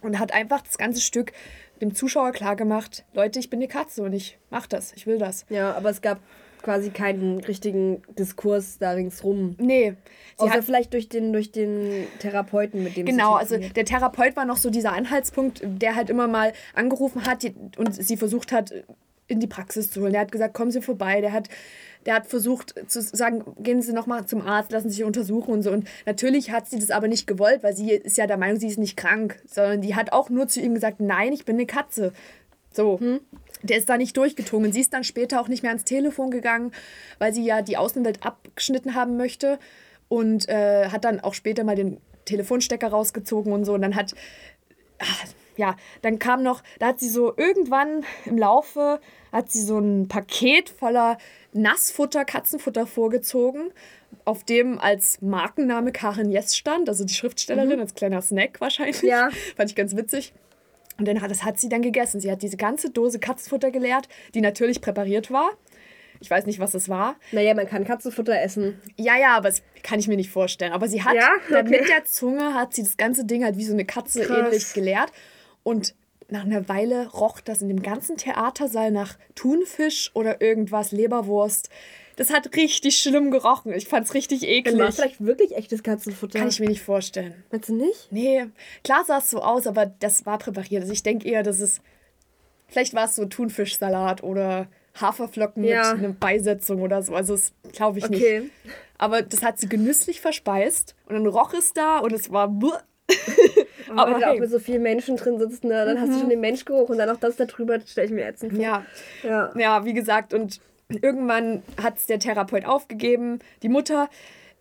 Und hat einfach das ganze Stück dem Zuschauer klar gemacht, Leute, ich bin eine Katze und ich mach das, ich will das. Ja, aber es gab quasi keinen richtigen Diskurs da ringsrum. Nee. Sie Außer vielleicht durch den, durch den Therapeuten, mit dem Genau, also der Therapeut war noch so dieser Anhaltspunkt, der halt immer mal angerufen hat und sie versucht hat, in die Praxis zu holen. Der hat gesagt, kommen Sie vorbei. Der hat, der hat versucht zu sagen, gehen Sie noch mal zum Arzt, lassen Sie sich untersuchen und so. Und natürlich hat sie das aber nicht gewollt, weil sie ist ja der Meinung, sie ist nicht krank, sondern die hat auch nur zu ihm gesagt, nein, ich bin eine Katze. So. Der ist da nicht durchgedrungen. Sie ist dann später auch nicht mehr ans Telefon gegangen, weil sie ja die Außenwelt abgeschnitten haben möchte und äh, hat dann auch später mal den Telefonstecker rausgezogen und so. Und dann hat, ah, ja, dann kam noch, da hat sie so irgendwann im Laufe, hat sie so ein Paket voller Nassfutter, Katzenfutter vorgezogen, auf dem als Markenname Karin Jess stand, also die Schriftstellerin, als kleiner Snack wahrscheinlich. Ja. Fand ich ganz witzig. Und dann hat, das hat sie dann gegessen. Sie hat diese ganze Dose Katzenfutter geleert, die natürlich präpariert war. Ich weiß nicht, was es war. Naja, man kann Katzenfutter essen. Ja, ja, aber das kann ich mir nicht vorstellen. Aber sie hat Ja? Okay. mit der Zunge hat sie das ganze Ding halt wie so eine Katze Krass. ähnlich geleert. Und nach einer Weile roch das in dem ganzen Theatersaal nach Thunfisch oder irgendwas, Leberwurst. Das hat richtig schlimm gerochen. Ich fand's richtig Dann war eklig. es vielleicht wirklich echtes Katzenfutter. Kann ich mir nicht vorstellen. Meinst du nicht? Nee, klar sah es so aus, aber das war präpariert. Also ich denke eher, dass es. Vielleicht war es so Thunfischsalat oder Haferflocken Ja. mit einer Beisetzung oder so. Also das glaube ich Okay. nicht. Aber das hat sie genüsslich verspeist und dann roch es da und es war. Aber Aber wenn du auch mit so vielen Menschen drin sitzt, ne, dann hast du schon den Menschgeruch und dann noch das da drüber, stelle ich mir ätzend vor. Ja, Ja. ja, wie gesagt, und irgendwann hat es der Therapeut aufgegeben. Die Mutter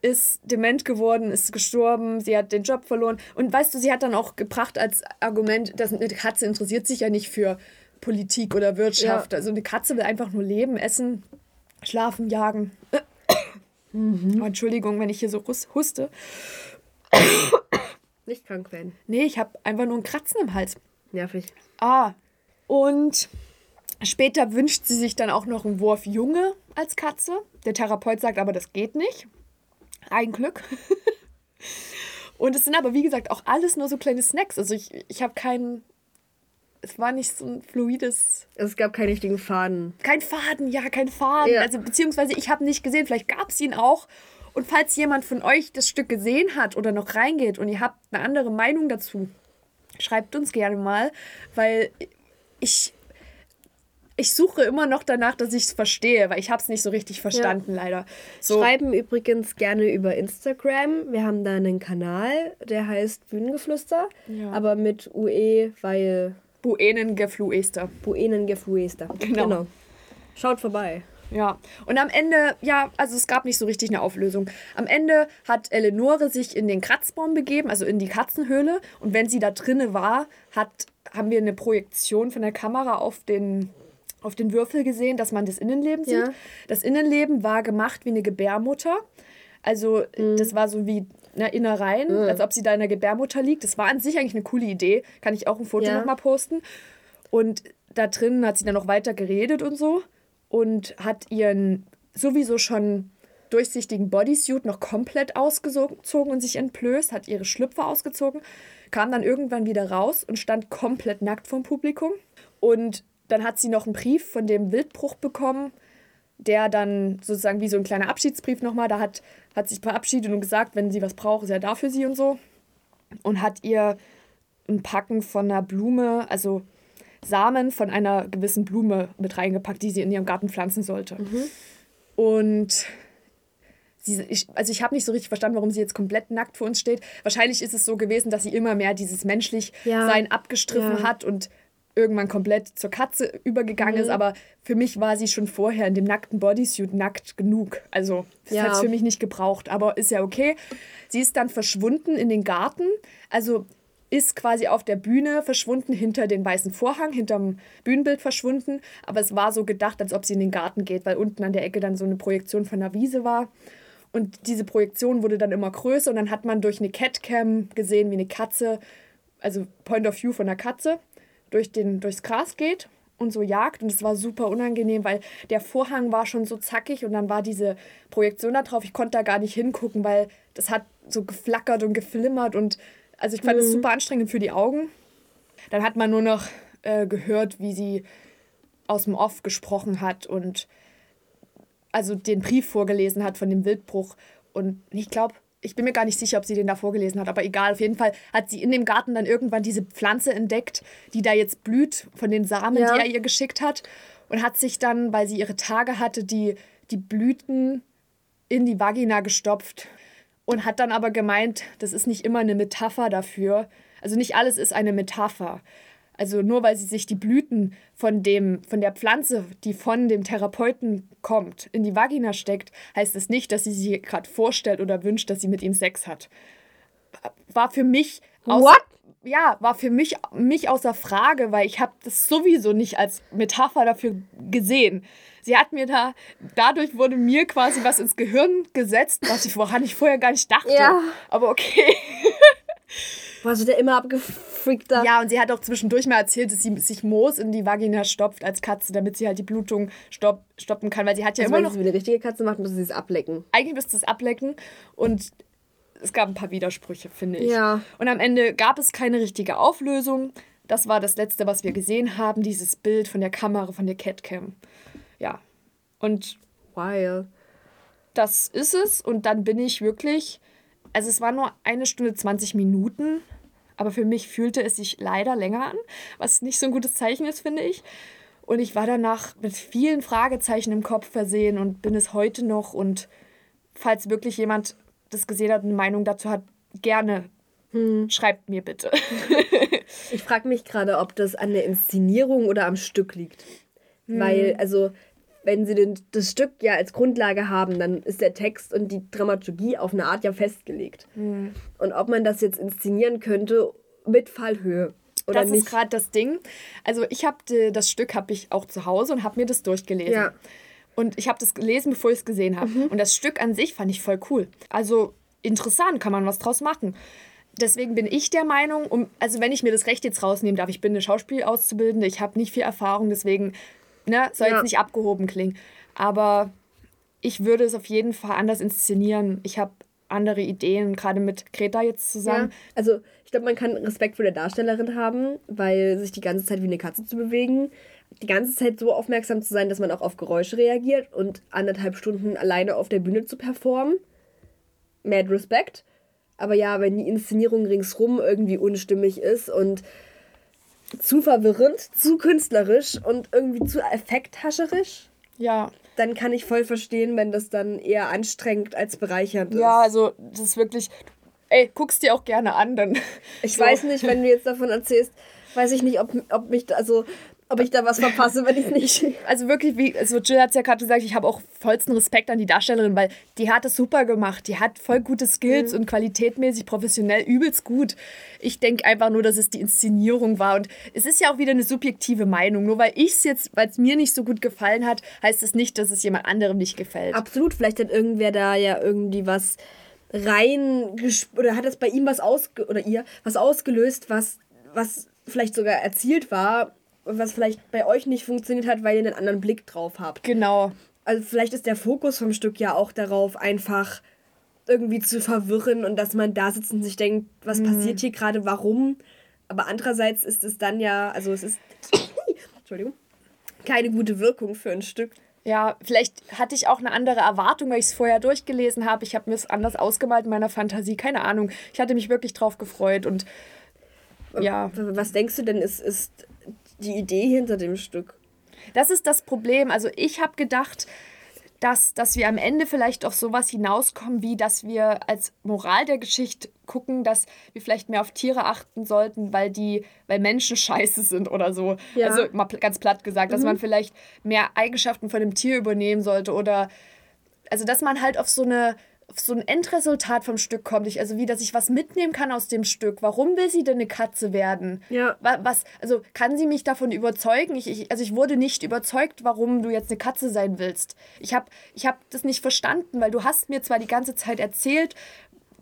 ist dement geworden, ist gestorben, sie hat den Job verloren. Und weißt du, sie hat dann auch gebracht als Argument, dass eine Katze interessiert sich ja nicht für Politik oder Wirtschaft. Also eine Katze will einfach nur leben, essen, schlafen, jagen. Oh, Entschuldigung, wenn ich hier so hus- huste. Nicht krank werden. Nee, ich habe einfach nur ein Kratzen im Hals. Nervig. Ah, und später wünscht sie sich dann auch noch einen Wurf Junge als Katze. Der Therapeut sagt aber, das geht nicht. Ein Glück. und es sind aber, wie gesagt, auch alles nur so kleine Snacks. Also ich, ich habe keinen. Es war nicht so ein fluides. Es gab keinen richtigen Faden. Kein Faden, ja, kein Faden. Ja. Also beziehungsweise ich habe nicht gesehen, vielleicht gab es ihn auch. Und falls jemand von euch das Stück gesehen hat oder noch reingeht und ihr habt eine andere Meinung dazu, schreibt uns gerne mal, weil ich, ich suche immer noch danach, dass ich es verstehe, weil ich habe es nicht so richtig verstanden, leider. So, Schreiben übrigens gerne über Instagram. Wir haben da einen Kanal, der heißt Bühnengeflüster, Ja. aber mit UE, weil Buenengefluester. Buenengefluester. Genau. Schaut vorbei. Ja, und am Ende, ja, also es gab nicht so richtig eine Auflösung. Am Ende hat Eleonore sich in den Kratzbaum begeben, also in die Katzenhöhle. Und wenn sie da drinne war, hat, haben wir eine Projektion von der Kamera auf den, auf den Würfel gesehen, dass man das Innenleben sieht. Ja. Das Innenleben war gemacht wie eine Gebärmutter. Also das war so wie ne, Innereien, als ob sie da in der Gebärmutter liegt. Das war an sich eigentlich eine coole Idee. Kann ich auch ein Foto Ja. noch mal posten. Und da drin hat sie dann noch weiter geredet und so und hat ihren sowieso schon durchsichtigen Bodysuit noch komplett ausgezogen und sich entblößt, hat ihre Schlüpfer ausgezogen, kam dann irgendwann wieder raus und stand komplett nackt vom Publikum. Und dann hat sie noch einen Brief von dem Wildbruch bekommen, der dann sozusagen wie so ein kleiner Abschiedsbrief nochmal, da hat, hat sich verabschiedet und gesagt, wenn sie was braucht, ist er da für sie und so. Und hat ihr ein Packen von einer Blume, also Samen von einer gewissen Blume mit reingepackt, die sie in ihrem Garten pflanzen sollte. Und sie, ich, also ich habe nicht so richtig verstanden, warum sie jetzt komplett nackt vor uns steht. Wahrscheinlich ist es so gewesen, dass sie immer mehr dieses Menschlichsein Ja. abgestriffen Ja. hat und irgendwann komplett zur Katze übergegangen Mhm. ist. Aber für mich war sie schon vorher in dem nackten Bodysuit nackt genug. Also das Ja. hat es für mich nicht gebraucht, aber ist ja okay. Sie ist dann verschwunden in den Garten. Also ist quasi auf der Bühne verschwunden, hinter den weißen Vorhang, hinterm Bühnenbild verschwunden. Aber es war so gedacht, als ob sie in den Garten geht, weil unten an der Ecke dann so eine Projektion von der Wiese war. Und diese Projektion wurde dann immer größer und dann hat man durch eine Catcam gesehen, wie eine Katze, also Point of View von einer Katze, durch den, durchs Gras geht und so jagt. Und es war super unangenehm, weil der Vorhang war schon so zackig und dann war diese Projektion da drauf. Ich konnte da gar nicht hingucken, weil das hat so geflackert und geflimmert und also ich fand es super anstrengend für die Augen. Dann hat man nur noch äh, gehört, wie sie aus dem Off gesprochen hat und also den Brief vorgelesen hat von dem Wildbruch. Und ich glaube, ich bin mir gar nicht sicher, ob sie den da vorgelesen hat, aber egal. Auf jeden Fall hat sie in dem Garten dann irgendwann diese Pflanze entdeckt, die da jetzt blüht von den Samen, Ja. die er ihr geschickt hat. Und hat sich dann, weil sie ihre Tage hatte, die, die Blüten in die Vagina gestopft. Und hat dann aber gemeint, das ist nicht immer eine Metapher dafür. Also nicht alles ist eine Metapher. Also nur weil sie sich die Blüten von, dem, von der Pflanze, die von dem Therapeuten kommt, in die Vagina steckt, heißt es nicht, dass sie sich gerade vorstellt oder wünscht, dass sie mit ihm Sex hat. War für mich außer, What? ja, war für mich, mich außer Frage, weil ich habe das sowieso nicht als Metapher dafür gesehen. Sie hat mir da, dadurch wurde mir quasi was ins Gehirn gesetzt, was ich, woran ich vorher gar nicht dachte. Ja. Aber okay. Warst du der immer abgefreakter? Ja, und sie hat auch zwischendurch mal erzählt, dass sie sich Moos in die Vagina stopft als Katze, damit sie halt die Blutung stopp, stoppen kann, weil sie hat ja Also immer wenn noch, sie es wie eine richtige Katze macht, müssen sie es ablecken. eigentlich müsste es ablecken und es gab ein paar Widersprüche, finde ich. Ja. Und am Ende gab es keine richtige Auflösung. Das war das Letzte, was wir gesehen haben, dieses Bild von der Kamera, von der Catcam. Und Wild. das ist es. Und dann bin ich wirklich, also es war nur eine Stunde 20 Minuten, aber für mich fühlte es sich leider länger an, was nicht so ein gutes Zeichen ist, finde ich. Und ich war danach mit vielen Fragezeichen im Kopf versehen und bin es heute noch. Und falls wirklich jemand das gesehen hat und eine Meinung dazu hat, gerne schreibt mir bitte. Ich frage mich gerade, ob das an der Inszenierung oder am Stück liegt. Weil, also, wenn sie den, das Stück ja als Grundlage haben, dann ist der Text und die Dramaturgie auf eine Art ja festgelegt. Und ob man das jetzt inszenieren könnte mit Fallhöhe oder das nicht. ist gerade das Ding. Also ich habe das Stück habe ich auch zu Hause und habe mir das durchgelesen. Ja. Mhm. Und ich habe das gelesen, bevor ich es gesehen habe. Und das Stück an sich fand ich voll cool. Also interessant, kann man was draus machen. Deswegen bin ich der Meinung, um, also wenn ich mir das Recht jetzt rausnehmen darf, ich bin eine Schauspielauszubildende, ich habe nicht viel Erfahrung, deswegen ne, soll Ja. jetzt nicht abgehoben klingen. Aber ich würde es auf jeden Fall anders inszenieren. Ich habe andere Ideen, gerade mit Greta jetzt zusammen. Ja, also ich glaube, man kann Respekt vor der Darstellerin haben, weil sich die ganze Zeit wie eine Katze zu bewegen, die ganze Zeit so aufmerksam zu sein, dass man auch auf Geräusche reagiert und anderthalb Stunden alleine auf der Bühne zu performen. Mad Respect. Aber ja, wenn die Inszenierung ringsrum irgendwie unstimmig ist und zu verwirrend, zu künstlerisch und irgendwie zu effekthascherisch, Ja, dann kann ich voll verstehen, wenn das dann eher anstrengend als bereichernd ist. Ja, also das ist wirklich. Ey, guck's dir auch gerne an, dann. Ich so. weiß nicht, wenn du jetzt davon erzählst, weiß ich nicht, ob, ob mich also ob ich da was verpasse, wenn ich nicht. Also wirklich, wie, also Jill hat es ja gerade gesagt, ich habe auch vollsten Respekt an die Darstellerin, weil die hat es super gemacht. Die hat voll gute Skills Mhm. und qualitätmäßig, professionell, übelst gut. Ich denke einfach nur, dass es die Inszenierung war. Und es ist ja auch wieder eine subjektive Meinung. Nur weil ich es jetzt, weil es mir nicht so gut gefallen hat, heißt es nicht, dass es jemand anderem nicht gefällt. Absolut, vielleicht hat irgendwer da ja irgendwie was rein oder hat es bei ihm was ausge oder ihr was ausgelöst, was, was vielleicht sogar erzielt war was vielleicht bei euch nicht funktioniert hat, weil ihr einen anderen Blick drauf habt. Genau. Also vielleicht ist der Fokus vom Stück ja auch darauf, einfach irgendwie zu verwirren und dass man da sitzt und sich denkt, was passiert hier gerade, warum. Aber andererseits ist es dann ja, also es ist, Entschuldigung, keine gute Wirkung für ein Stück. Ja, vielleicht hatte ich auch eine andere Erwartung, weil ich es vorher durchgelesen habe. Ich habe mir es anders ausgemalt in meiner Fantasie. Keine Ahnung. Ich hatte mich wirklich drauf gefreut und ja. Was denkst du denn, ist, ist die Idee hinter dem Stück? Das ist das Problem. Also ich habe gedacht, dass, dass wir am Ende vielleicht auf sowas hinauskommen, wie dass wir als Moral der Geschichte gucken, dass wir vielleicht mehr auf Tiere achten sollten, weil die, weil Menschen scheiße sind oder so. Ja. Also mal ganz platt gesagt, dass man vielleicht mehr Eigenschaften von dem Tier übernehmen sollte oder also dass man halt auf so eine so ein Endresultat vom Stück kommt. Ich, also wie, dass ich was mitnehmen kann aus dem Stück. Warum will sie denn eine Katze werden? Ja. Wa- Was, also kann sie mich davon überzeugen? Ich, ich, also ich wurde nicht überzeugt, warum du jetzt eine Katze sein willst. Ich habe ich hab das nicht verstanden, weil du hast mir zwar die ganze Zeit erzählt,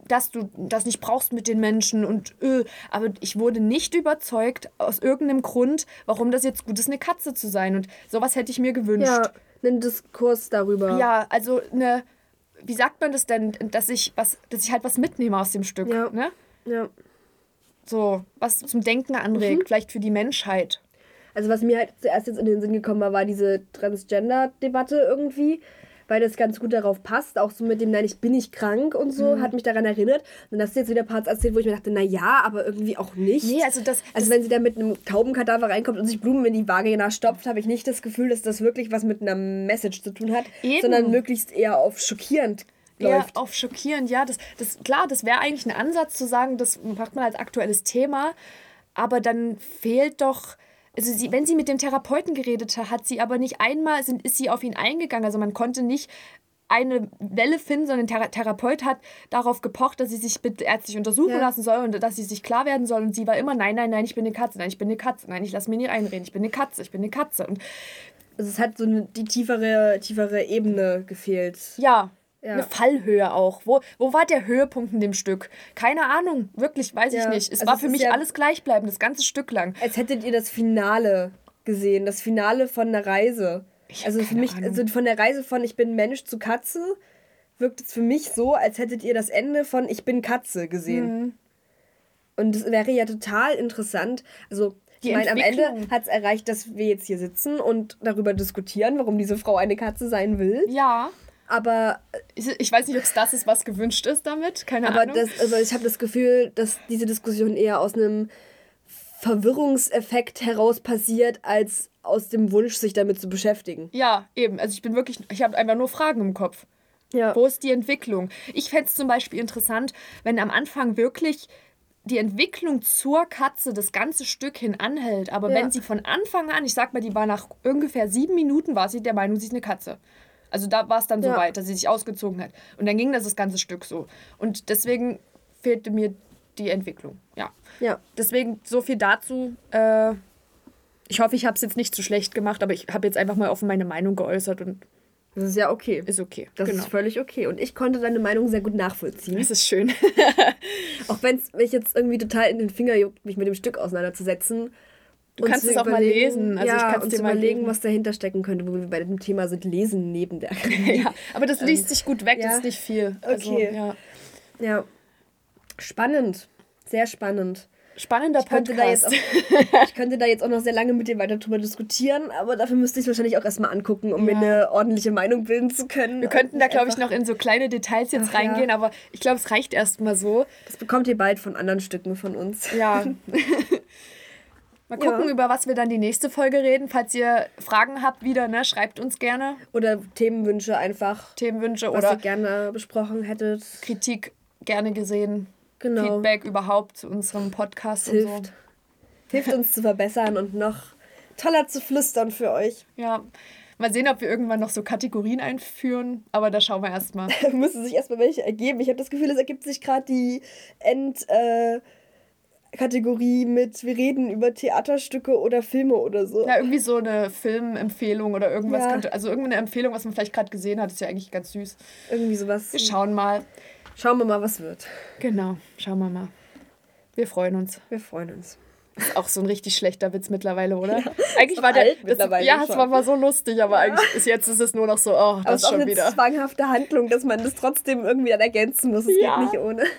dass du das nicht brauchst mit den Menschen und äh, aber ich wurde nicht überzeugt aus irgendeinem Grund, warum das jetzt gut ist, eine Katze zu sein. Und sowas hätte ich mir gewünscht. Ja, einen Diskurs darüber. Ja, also eine, wie sagt man das denn, dass ich was, dass ich halt was mitnehme aus dem Stück, Ja. ne? ja. So, was zum Denken anregt, Mhm. vielleicht für die Menschheit. Also was mir halt zuerst jetzt in den Sinn gekommen war, war diese Transgender-Debatte irgendwie, weil das ganz gut darauf passt, auch so mit dem, nein, ich bin nicht krank und so, Mhm. hat mich daran erinnert. Und das ist jetzt wieder Parts erzählt, wo ich mir dachte, na ja, aber irgendwie auch nicht. Nee, also das, Also das wenn sie da mit einem Taubenkadaver reinkommt und sich Blumen in die Vagina stopft, habe ich nicht das Gefühl, dass das wirklich was mit einer Message zu tun hat, Eben. sondern möglichst eher auf schockierend eher läuft. auf schockierend, ja, das, das, klar, das wäre eigentlich ein Ansatz zu sagen, das macht man als aktuelles Thema, aber dann fehlt doch, also sie, wenn sie mit dem Therapeuten geredet hat, hat sie aber nicht einmal, sind, ist sie auf ihn eingegangen, also man konnte nicht eine Welle finden, sondern der Thera Therapeut hat darauf gepocht, dass sie sich bitte ärztlich untersuchen Ja. lassen soll und dass sie sich klar werden soll. Und sie war immer, nein, nein, nein, ich bin eine Katze, nein, ich bin eine Katze, nein, ich lasse mir nicht einreden, ich bin eine Katze, ich bin eine Katze. Und Also es hat so eine, die tiefere, tiefere Ebene gefehlt. ja, Ja. eine Fallhöhe auch. Wo, wo war der Höhepunkt in dem Stück? Keine Ahnung, wirklich, weiß ich Ja, nicht. Es also war es für mich ja- alles gleichbleibend, das ganze Stück lang. Als hättet ihr das Finale gesehen, das Finale von einer Reise. Ich Also für mich, Ahnung. also von der Reise von Ich bin Mensch zu Katze, wirkt es für mich so, als hättet ihr das Ende von Ich bin Katze gesehen. Mhm. Und es wäre ja total interessant. Also, Die ich meine, am Ende hat es erreicht, dass wir jetzt hier sitzen und darüber diskutieren, warum diese Frau eine Katze sein will. Ja. Aber, Ich ich weiß nicht, ob es das ist, was gewünscht ist damit. Keine aber Ahnung. das, also ich habe das Gefühl, dass diese Diskussion eher aus einem Verwirrungseffekt heraus passiert, als aus dem Wunsch, sich damit zu beschäftigen. ja, eben. Also ich bin wirklich, ich habe einfach nur Fragen im Kopf. Ja. Wo ist die Entwicklung? Ich fände es zum Beispiel interessant, wenn am Anfang wirklich die Entwicklung zur Katze das ganze Stück hin anhält. Aber Ja. wenn sie von Anfang an, ich sag mal, die war nach ungefähr sieben Minuten, war sie der Meinung, sie ist eine Katze. Also da war es dann so Ja. weit, dass sie sich ausgezogen hat. Und dann ging das das ganze Stück so. Und deswegen fehlte mir die Entwicklung. Ja. Ja. Deswegen so viel dazu. Äh, ich hoffe, ich habe es jetzt nicht zu schlecht gemacht, aber ich habe jetzt einfach mal offen meine Meinung geäußert und Das ist ja okay. ist okay. Das genau. ist völlig okay. Und ich konnte deine Meinung sehr gut nachvollziehen. Das ist schön. Auch wenn es mich jetzt irgendwie total in den Finger juckt, mich mit dem Stück auseinanderzusetzen. Du kannst es auch mal lesen. Also ja, ich kann's und dir mal überlegen, geben. was dahinter stecken könnte, wo wir bei dem Thema sind, lesen neben der Akademie. ja, aber das liest sich gut weg, ja. das ist nicht viel. Also, Okay. ja. Ja. Spannend. Sehr spannend. Spannender Ich könnte, da jetzt Podcast. auch, ich könnte da jetzt auch noch sehr lange mit dir weiter drüber diskutieren, aber dafür müsste ich es wahrscheinlich auch erstmal angucken, um mir Ja. eine ordentliche Meinung bilden zu können. Wir könnten da, Und glaube ich, noch in so kleine Details jetzt Ach, ja. reingehen, aber ich glaube, es reicht erstmal so. Das bekommt ihr bald von anderen Stücken von uns. Ja. Mal gucken, Ja. über was wir dann die nächste Folge reden. Falls ihr Fragen habt wieder, ne, schreibt uns gerne Oder Themenwünsche einfach, Themenwünsche was oder ihr gerne besprochen hättet. Kritik gerne gesehen. Genau. Feedback überhaupt zu unserem Podcast hilft. und so. Hilft uns zu verbessern und noch toller zu flüstern für euch. Ja. Mal sehen, ob wir irgendwann noch so Kategorien einführen, aber da schauen wir erstmal. Müssen sich erstmal welche ergeben. Ich habe das Gefühl, es ergibt sich gerade die End. Äh, Kategorie mit, wir reden über Theaterstücke oder Filme oder so. Ja, irgendwie so eine Filmempfehlung oder irgendwas Ja. könnte. Also irgendeine Empfehlung, was man vielleicht gerade gesehen hat, ist ja eigentlich ganz süß. Irgendwie sowas. Wir schauen mal. Schauen wir mal, was wird. Genau, schauen wir mal. Wir freuen uns. Wir freuen uns. Ist auch so ein richtig schlechter Witz mittlerweile, oder? eigentlich auch war der. Das, mittlerweile ja, es war mal so lustig, aber eigentlich ist jetzt ist es nur noch so, oh, Aber das es ist schon eine wieder. zwanghafte Handlung, dass man das trotzdem irgendwie dann ergänzen muss. Es Ja. geht nicht ohne.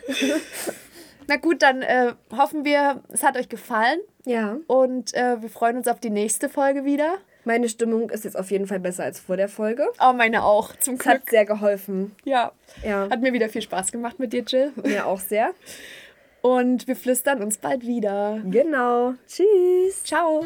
Na gut, dann äh, hoffen wir, es hat euch gefallen Ja. und äh, wir freuen uns auf die nächste Folge wieder. Meine Stimmung ist jetzt auf jeden Fall besser als vor der Folge. Oh, meine auch, zum Es Glück. hat sehr geholfen. Ja. Ja. Hat mir wieder viel Spaß gemacht mit dir, Jill. Mir auch sehr. Und wir flüstern uns bald wieder. Genau. Tschüss. Ciao.